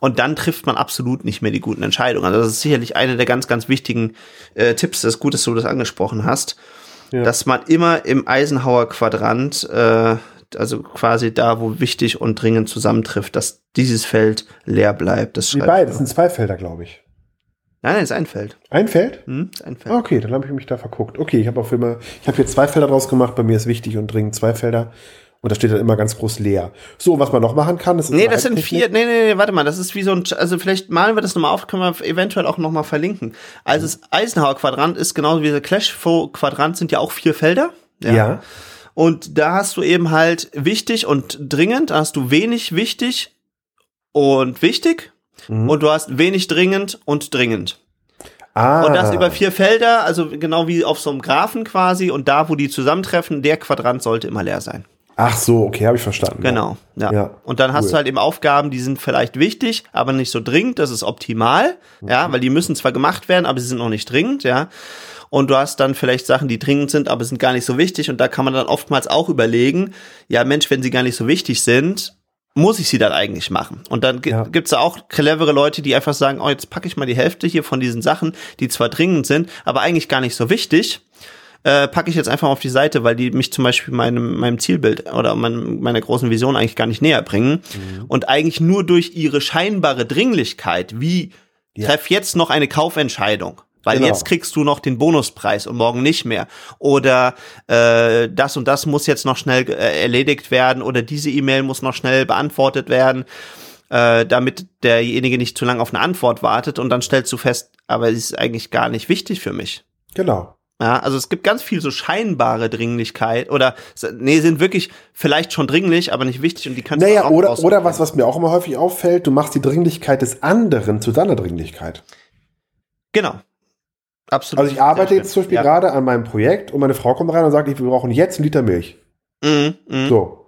Und dann trifft man absolut nicht mehr die guten Entscheidungen. Also das ist sicherlich eine der ganz, ganz wichtigen äh, Tipps. Das ist gut, dass du das angesprochen hast. Ja. Dass man immer im Eisenhower Quadrant, äh, also quasi da, wo wichtig und dringend zusammentrifft, dass dieses Feld leer bleibt. Das beiden, man. das sind zwei Felder, glaube ich. Nein, nein, ist ein Feld. Ein Feld? Hm, ist ein Feld. Ah, Okay, dann habe ich mich da verguckt. Okay, ich habe auf immer, ich habe hier zwei Felder draus gemacht. Bei mir ist wichtig und dringend zwei Felder. Und da steht dann immer ganz groß leer. So, was man noch machen kann, das ist Nee, das sind vier. Nee, nee, nee, warte mal, das ist wie so ein, also vielleicht malen wir das nochmal auf, können wir eventuell auch nochmal verlinken. Also das Eisenhower Quadrant ist genauso wie der Clashflow Quadrant sind ja auch vier Felder. Ja. Und da hast du eben halt wichtig und dringend, da hast du wenig wichtig und wichtig. Mhm. Und du hast wenig dringend und dringend. Ah. Und das über vier Felder, also genau wie auf so einem Graphen quasi. Und da, wo die zusammentreffen, der Quadrant sollte immer leer sein. Ach so, okay, habe ich verstanden. Genau, ja. Ja, und dann hast cool. du halt eben Aufgaben, die sind vielleicht wichtig, aber nicht so dringend, das ist optimal, ja, Mhm. weil die müssen zwar gemacht werden, aber sie sind noch nicht dringend, ja. Und du hast dann vielleicht Sachen, die dringend sind, aber sind gar nicht so wichtig und da kann man dann oftmals auch überlegen, ja Mensch, wenn sie gar nicht so wichtig sind, muss ich sie dann eigentlich machen? Und dann Ja. gibt's da auch clevere Leute, die einfach sagen, oh, jetzt packe ich mal die Hälfte hier von diesen Sachen, die zwar dringend sind, aber eigentlich gar nicht so wichtig, äh, packe ich jetzt einfach auf die Seite, weil die mich zum Beispiel meinem, meinem Zielbild oder meinem, meiner großen Vision eigentlich gar nicht näher bringen. Und eigentlich nur durch ihre scheinbare Dringlichkeit, wie treff jetzt noch eine Kaufentscheidung. Weil Genau. jetzt kriegst du noch den Bonuspreis und morgen nicht mehr. Oder äh, das und das muss jetzt noch schnell äh, erledigt werden oder diese E-Mail muss noch schnell beantwortet werden, äh, damit derjenige nicht zu lange auf eine Antwort wartet und dann stellst du fest, aber es ist eigentlich gar nicht wichtig für mich. Genau. Ja, also es gibt ganz viel so scheinbare Dringlichkeit oder nee, sind wirklich vielleicht schon dringlich, aber nicht wichtig und die kannst Naja, auch oder, raus- oder was, was mir auch immer häufig auffällt, du machst die Dringlichkeit des anderen zu deiner Dringlichkeit. Genau. Absolut. Also ich arbeite jetzt zum. Beispiel ja. gerade an meinem Projekt und meine Frau kommt rein und sagt, wir brauchen jetzt einen Liter Milch. Mhm, mhm. So.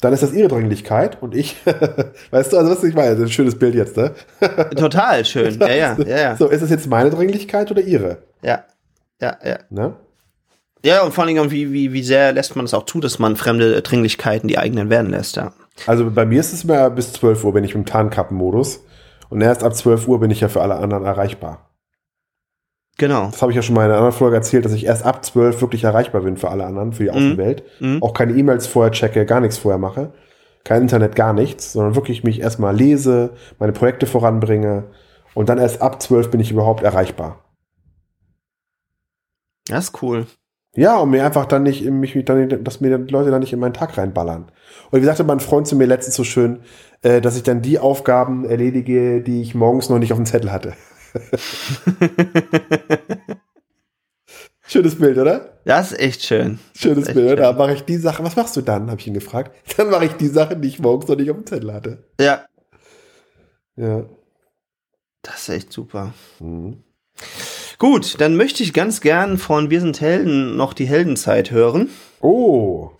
Dann ist das ihre Dringlichkeit und ich, weißt du, also was ich meine, das ist ein schönes Bild jetzt, ne? Total schön. Ja, ja, ja, ja. So, ist das jetzt meine Dringlichkeit oder ihre? Ja, ja, ja. Ne? Ja, und vor allen Dingen, wie, wie, wie sehr lässt man es auch zu, dass man fremde Dringlichkeiten die eigenen werden lässt, ja. Also bei mir ist es immer bis 12 Uhr bin ich im Tarnkappenmodus und erst ab 12 Uhr bin ich ja für alle anderen erreichbar. Genau. Das habe ich ja schon mal in einer anderen Folge erzählt, dass ich erst ab 12 wirklich erreichbar bin für alle anderen, für die Außenwelt. Mhm. Auch keine E-Mails vorher checke, gar nichts vorher mache. Kein Internet, gar nichts, sondern wirklich mich erstmal lese, meine Projekte voranbringe und dann erst ab 12 bin ich überhaupt erreichbar. Das ist cool. Ja, und mir einfach dann nicht, mich, dann, dass mir die Leute dann nicht in meinen Tag reinballern. Und wie sagte mein Freund zu mir letztens so schön, äh, dass ich dann die Aufgaben erledige, die ich morgens noch nicht auf dem Zettel hatte. Schönes Bild, oder? Das ist echt schön. Schönes Echt Bild. schön. Da mache ich die Sache. Was machst du dann? Habe ich ihn gefragt. Dann mache ich die Sachen, die ich morgens noch nicht auf dem Zettel hatte. Ja. Ja. Das ist echt super. Mhm. Gut, dann möchte ich ganz gern von Wir sind Helden noch die Heldenzeit hören. Oh.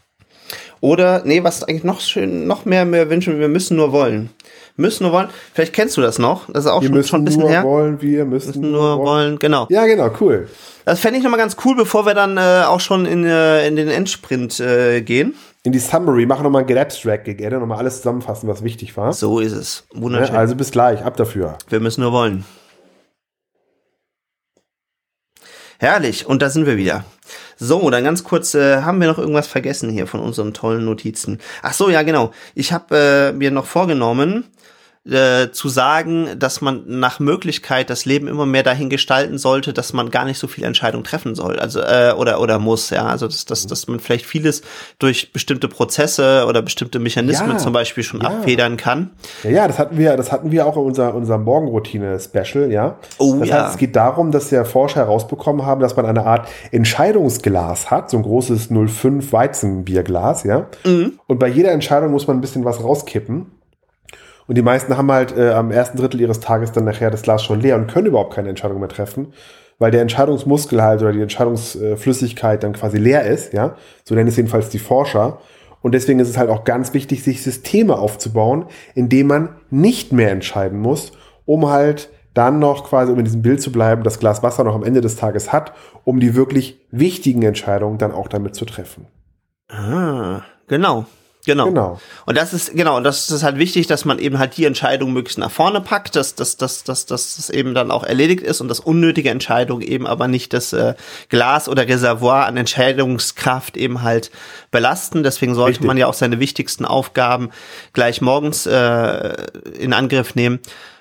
Oder, nee, was eigentlich noch schön, noch mehr, mehr wünschen, wir müssen nur wollen. Müssen nur wollen. Vielleicht kennst du das noch. Das ist auch Wir schon, müssen schon ein bisschen nur her. wollen, wir müssen, Müssen nur wollen, genau. Ja, genau, cool. Das fände ich nochmal ganz cool, bevor wir dann äh, auch schon in, äh, in den Endsprint äh, gehen. In die Summary, machen nochmal ein Get-Abstract, Erde, nochmal alles zusammenfassen, was wichtig war. So ist es. Ja, Wunderschön. also bis gleich, ab dafür. Wir müssen nur wollen. Herrlich, und da sind wir wieder. So, dann ganz kurz, äh, haben wir noch irgendwas vergessen hier von unseren tollen Notizen? Ach so, ja, genau. Ich habe äh, mir noch vorgenommen, äh, zu sagen, dass man nach Möglichkeit das Leben immer mehr dahin gestalten sollte, dass man gar nicht so viele Entscheidungen treffen soll, also äh, oder oder muss, ja, also dass, dass, dass man vielleicht vieles durch bestimmte Prozesse oder bestimmte Mechanismen Ja, zum Beispiel schon ja. abfedern kann. Ja, ja, das hatten wir, das hatten wir auch in unser, unserem Morgenroutine-Special, ja. Oh, das ja. heißt, es geht darum, dass ja Forscher herausbekommen haben, dass man eine Art Entscheidungsglas hat, so ein großes 05 Weizenbierglas, ja. Mhm. Und bei jeder Entscheidung muss man ein bisschen was rauskippen. Und die meisten haben halt äh, am ersten Drittel ihres Tages dann nachher das Glas schon leer und können überhaupt keine Entscheidung mehr treffen, weil der Entscheidungsmuskel halt oder die Entscheidungsflüssigkeit dann quasi leer ist, ja. So nennen es jedenfalls die Forscher. Und deswegen ist es halt auch ganz wichtig, sich Systeme aufzubauen, in denen man nicht mehr entscheiden muss, um halt dann noch quasi, um in diesem Bild zu bleiben, das Glas Wasser noch am Ende des Tages hat, um die wirklich wichtigen Entscheidungen dann auch damit zu treffen. Ah, genau. Genau. Genau. Und das ist, genau, und das ist halt wichtig, dass man eben halt die Entscheidung möglichst nach vorne packt, dass, dass, dass, dass, dass das eben dann auch erledigt ist und dass unnötige Entscheidungen eben aber nicht das äh, Glas oder Reservoir an Entscheidungskraft eben halt belasten. Deswegen sollte Richtig. man ja auch seine wichtigsten Aufgaben gleich morgens äh, in Angriff nehmen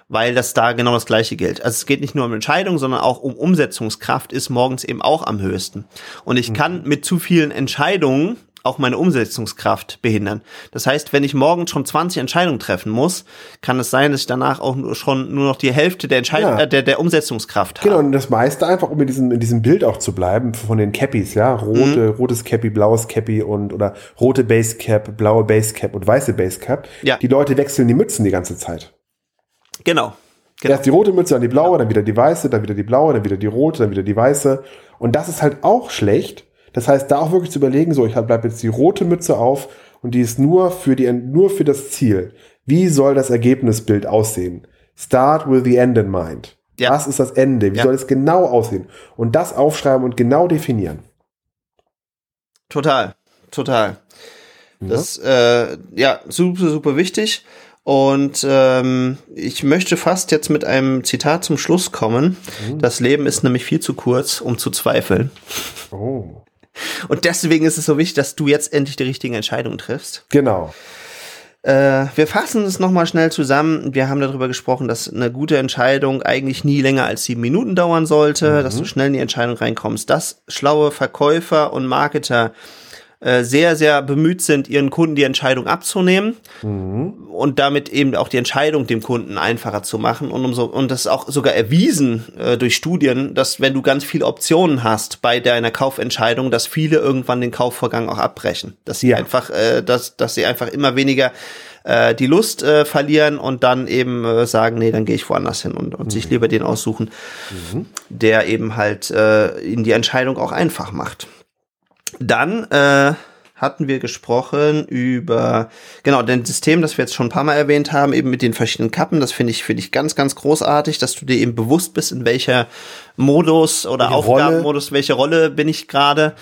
weil das da genau das Gleiche gilt. Also es geht nicht nur um Entscheidungen, sondern auch um Umsetzungskraft ist morgens eben auch am höchsten. Und ich kann mit zu vielen Entscheidungen auch meine Umsetzungskraft behindern. Das heißt, wenn ich morgens schon 20 Entscheidungen treffen muss, kann es sein, dass ich danach auch nur schon nur noch die Hälfte der Entscheidung, Ja. äh, der, der Umsetzungskraft Genau, habe. und das meiste einfach, um in diesem, in diesem Bild auch zu bleiben, von den Cappies, ja, rote, rotes Cappy, blaues Cappy und, oder rote Basecap, blaue Basecap und weiße Basecap. Ja. Die Leute wechseln die Mützen die ganze Zeit. Genau. Genau. Erst die rote Mütze, dann die blaue, dann wieder die weiße, dann wieder die blaue, dann wieder die rote, dann wieder die weiße. Und das ist halt auch schlecht. Das heißt, da auch wirklich zu überlegen, so, ich bleibe jetzt die rote Mütze auf und die ist nur für die, nur für das Ziel. Wie soll das Ergebnisbild aussehen? Start with the end in mind. Ja. Was ist das Ende? Wie Ja. soll es genau aussehen? Und das aufschreiben und genau definieren. Total, total. Das äh, ja super super wichtig. Und ähm, ich möchte fast jetzt mit einem Zitat zum Schluss kommen. Das Leben ist nämlich viel zu kurz, um zu zweifeln. Oh. Und deswegen ist es so wichtig, dass du jetzt endlich die richtigen Entscheidungen triffst. Genau. Äh, wir fassen es nochmal schnell zusammen. Wir haben darüber gesprochen, dass eine gute Entscheidung eigentlich nie länger als sieben Minuten dauern sollte, dass du schnell in die Entscheidung reinkommst, dass schlaue Verkäufer und Marketer äh, sehr, sehr bemüht sind, ihren Kunden die Entscheidung abzunehmen und damit eben auch die Entscheidung dem Kunden einfacher zu machen und umso und das ist auch sogar erwiesen äh, durch Studien, dass wenn du ganz viele Optionen hast bei deiner Kaufentscheidung, dass viele irgendwann den Kaufvorgang auch abbrechen, dass sie Ja. einfach, äh, dass dass sie einfach immer weniger äh, die Lust äh, verlieren und dann eben äh, sagen, nee, dann gehe ich woanders hin und, und sich lieber den aussuchen, der eben halt äh, ihnen die Entscheidung auch einfach macht. Dann äh, hatten wir gesprochen über genau dein System, das wir jetzt schon ein paar Mal erwähnt haben, eben mit den verschiedenen Kappen. Das finde ich finde ich ganz ganz großartig, dass du dir eben bewusst bist, in welcher Modus oder Welche Rolle? Aufgabenmodus, welche Rolle bin ich gerade.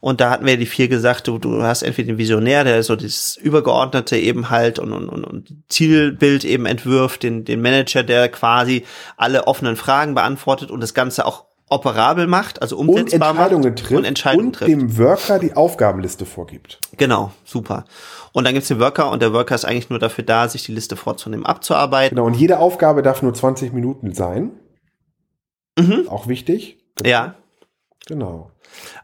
Und da hatten wir die vier gesagt, du, du hast entweder den Visionär, der so das Übergeordnete eben halt und, und, und, und Zielbild eben entwirft, den, den Manager, der quasi alle offenen Fragen beantwortet und das Ganze auch operabel macht, also Und umsetzbar Entscheidungen macht trifft und Entscheidungen und trifft. dem Worker die Aufgabenliste vorgibt. Genau, super. Und dann gibt's den Worker und der Worker ist eigentlich nur dafür da, sich die Liste vorzunehmen, abzuarbeiten. Genau, und jede Aufgabe darf nur 20 Minuten sein. Mhm. Auch wichtig. Ja. Genau.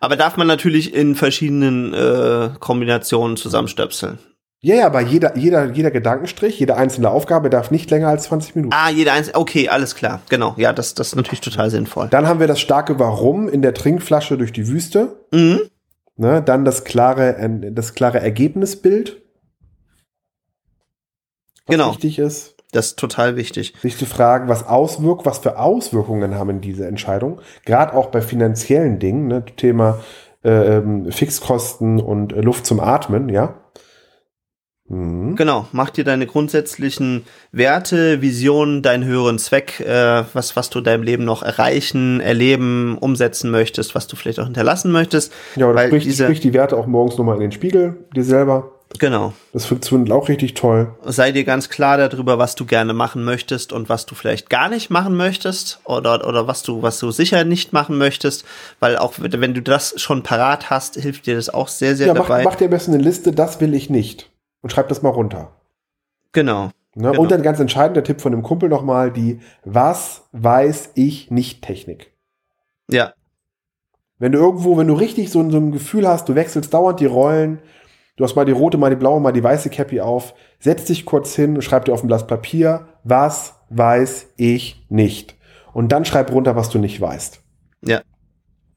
Aber darf man natürlich in verschiedenen äh, Kombinationen zusammenstöpseln. Ja, ja, aber jeder, jeder, jeder Gedankenstrich, jede einzelne Aufgabe darf nicht länger als 20 Minuten. Ah, jeder einzelne. Okay, alles klar. Genau. Ja, das, das ist natürlich total sinnvoll. Dann haben wir das starke Warum in der Trinkflasche durch die Wüste. Mhm. Ne, dann das klare, das klare Ergebnisbild. Was Genau. wichtig ist. Das ist total wichtig. Sich zu fragen, was auswirkt, was für Auswirkungen haben diese Entscheidungen, gerade auch bei finanziellen Dingen, ne, Thema äh, ähm, Fixkosten und äh, Luft zum Atmen, ja. Mhm. Genau, mach dir deine grundsätzlichen Werte, Visionen, deinen höheren Zweck, äh, was, was du in deinem Leben noch erreichen, erleben, umsetzen möchtest, was du vielleicht auch hinterlassen möchtest. Ja, oder sprich, diese, sprich die Werte auch morgens nochmal in den Spiegel, dir selber. Genau. Das funktioniert auch richtig toll. Sei dir ganz klar darüber, was du gerne machen möchtest und was du vielleicht gar nicht machen möchtest oder, oder was du, was du sicher nicht machen möchtest, weil auch wenn du das schon parat hast, hilft dir das auch sehr, sehr ja, dabei. Mach, mach dir am besten eine Liste, das will ich nicht und schreib das mal runter. Genau. Ne? genau. Und dann ganz entscheidender Tipp von dem Kumpel nochmal, die Was weiß ich nicht Technik. Ja. Wenn du irgendwo, wenn du richtig so, so ein Gefühl hast, du wechselst dauernd die Rollen, du hast mal die rote, mal die blaue, mal die weiße Cappy auf, setz dich kurz hin und schreib dir auf ein Blatt Papier, was weiß ich nicht. Und dann schreib runter, was du nicht weißt. Ja.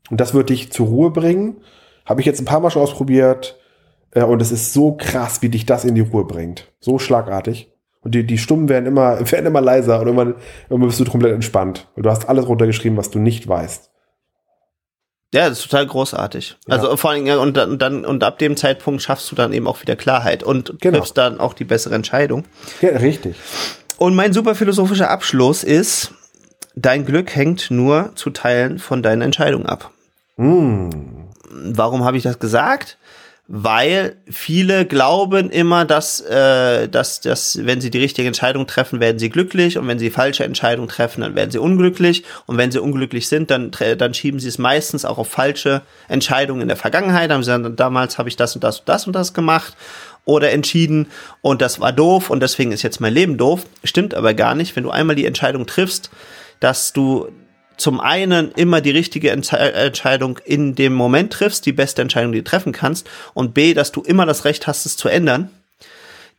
Und das wird dich zur Ruhe bringen. Habe ich jetzt ein paar Mal schon ausprobiert. Äh, und es ist so krass, wie dich das in die Ruhe bringt. So schlagartig. Und die, die Stummen werden immer, werden immer leiser und irgendwann, irgendwann bist du komplett entspannt. Weil du hast alles runtergeschrieben, was du nicht weißt. Ja, das ist total großartig. Ja. Also vor allem, und dann, und dann, und ab dem Zeitpunkt schaffst du dann eben auch wieder Klarheit und genau. triffst dann auch die bessere Entscheidung. Ja, richtig. Und mein super philosophischer Abschluss ist, dein Glück hängt nur zu Teilen von deinen Entscheidungen ab. Mm. Warum habe ich das gesagt? Weil viele glauben immer, dass, äh, dass, dass wenn sie die richtige Entscheidung treffen, werden sie glücklich und wenn sie falsche Entscheidung treffen, dann werden sie unglücklich und wenn sie unglücklich sind, dann, dann schieben sie es meistens auch auf falsche Entscheidungen in der Vergangenheit. Haben sie dann, damals habe ich das und das und das und das gemacht oder entschieden und das war doof und deswegen ist jetzt mein Leben doof. Stimmt aber gar nicht. Wenn du einmal die Entscheidung triffst, dass du zum einen immer die richtige Entsche Entscheidung in dem Moment triffst, die beste Entscheidung, die du treffen kannst, und B, dass du immer das Recht hast, es zu ändern,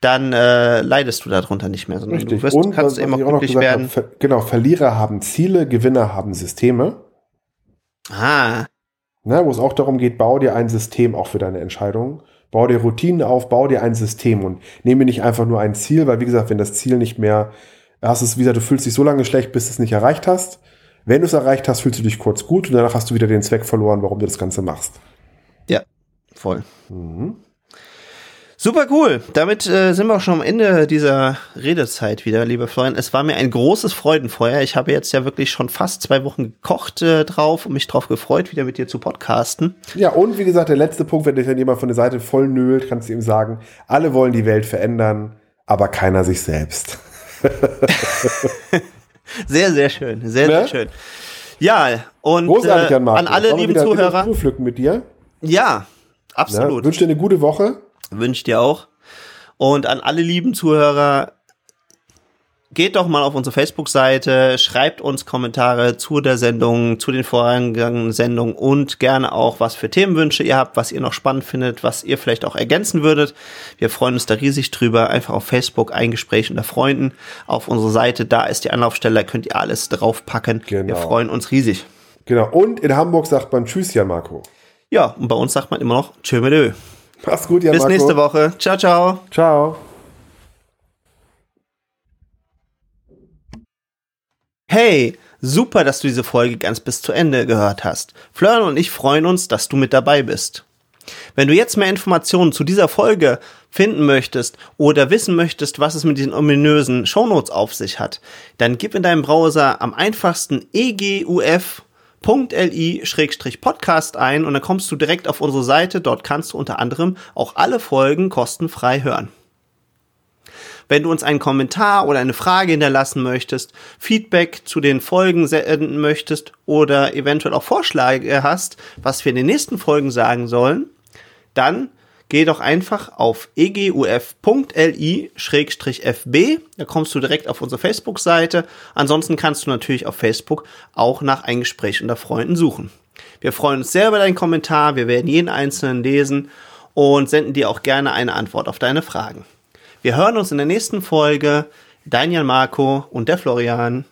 dann äh, leidest du darunter nicht mehr, sondern Richtig. du wirst, und, kannst immer glücklich werden. Habe, genau, Verlierer haben Ziele, Gewinner haben Systeme. Ah. Ne, wo es auch darum geht, bau dir ein System auch für deine Entscheidungen. Bau dir Routinen auf, bau dir ein System und nehme nicht einfach nur ein Ziel, weil wie gesagt, wenn das Ziel nicht mehr, hast es, wie gesagt, du fühlst dich so lange schlecht, bis du es nicht erreicht hast wenn du es erreicht hast, fühlst du dich kurz gut und danach hast du wieder den Zweck verloren, warum du das Ganze machst. Ja, voll. Mhm. Super cool. Damit äh, sind wir auch schon am Ende dieser Redezeit wieder, liebe Freunde. Es war mir ein großes Freudenfeuer. Ich habe jetzt ja wirklich schon fast zwei Wochen gekocht äh, drauf und mich drauf gefreut, wieder mit dir zu podcasten. Ja, und wie gesagt, der letzte Punkt, wenn dich dann jemand von der Seite voll nölt, kannst du ihm sagen, alle wollen die Welt verändern, aber keiner sich selbst. Sehr, sehr schön. Sehr, ne? sehr schön. Ja, und Großartig, äh, an alle lieben Zuhörer. Pflücken mit dir. Ja, absolut. Ja, wünsche dir eine gute Woche. Wünsche dir auch. Und an alle lieben Zuhörer, geht doch mal auf unsere Facebook-Seite, schreibt uns Kommentare zu der Sendung, zu den vorangegangenen Sendungen und gerne auch, was für Themenwünsche ihr habt, was ihr noch spannend findet, was ihr vielleicht auch ergänzen würdet. Wir freuen uns da riesig drüber. Einfach auf Facebook ein Gespräch unter Freunden. Auf unsere Seite, da ist die Anlaufstelle, da könnt ihr alles draufpacken. Genau. Wir freuen uns riesig. Genau. Und in Hamburg sagt man Tschüss, Jan Marco. Ja, und bei uns sagt man immer noch Tschö Mach's gut, Jan Bis Marco. nächste Woche. Ciao, ciao. Ciao. Hey, super, dass du diese Folge ganz bis zu Ende gehört hast. Florian und ich freuen uns, dass du mit dabei bist. Wenn du jetzt mehr Informationen zu dieser Folge finden möchtest oder wissen möchtest, was es mit diesen ominösen Shownotes auf sich hat, dann gib in deinem Browser am einfachsten eguf.li-podcast ein und dann kommst du direkt auf unsere Seite. Dort kannst du unter anderem auch alle Folgen kostenfrei hören. Wenn du uns einen Kommentar oder eine Frage hinterlassen möchtest, Feedback zu den Folgen senden möchtest oder eventuell auch Vorschläge hast, was wir in den nächsten Folgen sagen sollen, dann geh doch einfach auf eguf.li-fb. Da kommst du direkt auf unsere Facebook-Seite. Ansonsten kannst du natürlich auf Facebook auch nach ein Gespräch unter Freunden suchen. Wir freuen uns sehr über deinen Kommentar. Wir werden jeden einzelnen lesen und senden dir auch gerne eine Antwort auf deine Fragen. Wir hören uns in der nächsten Folge. Jan Marco und der Florian.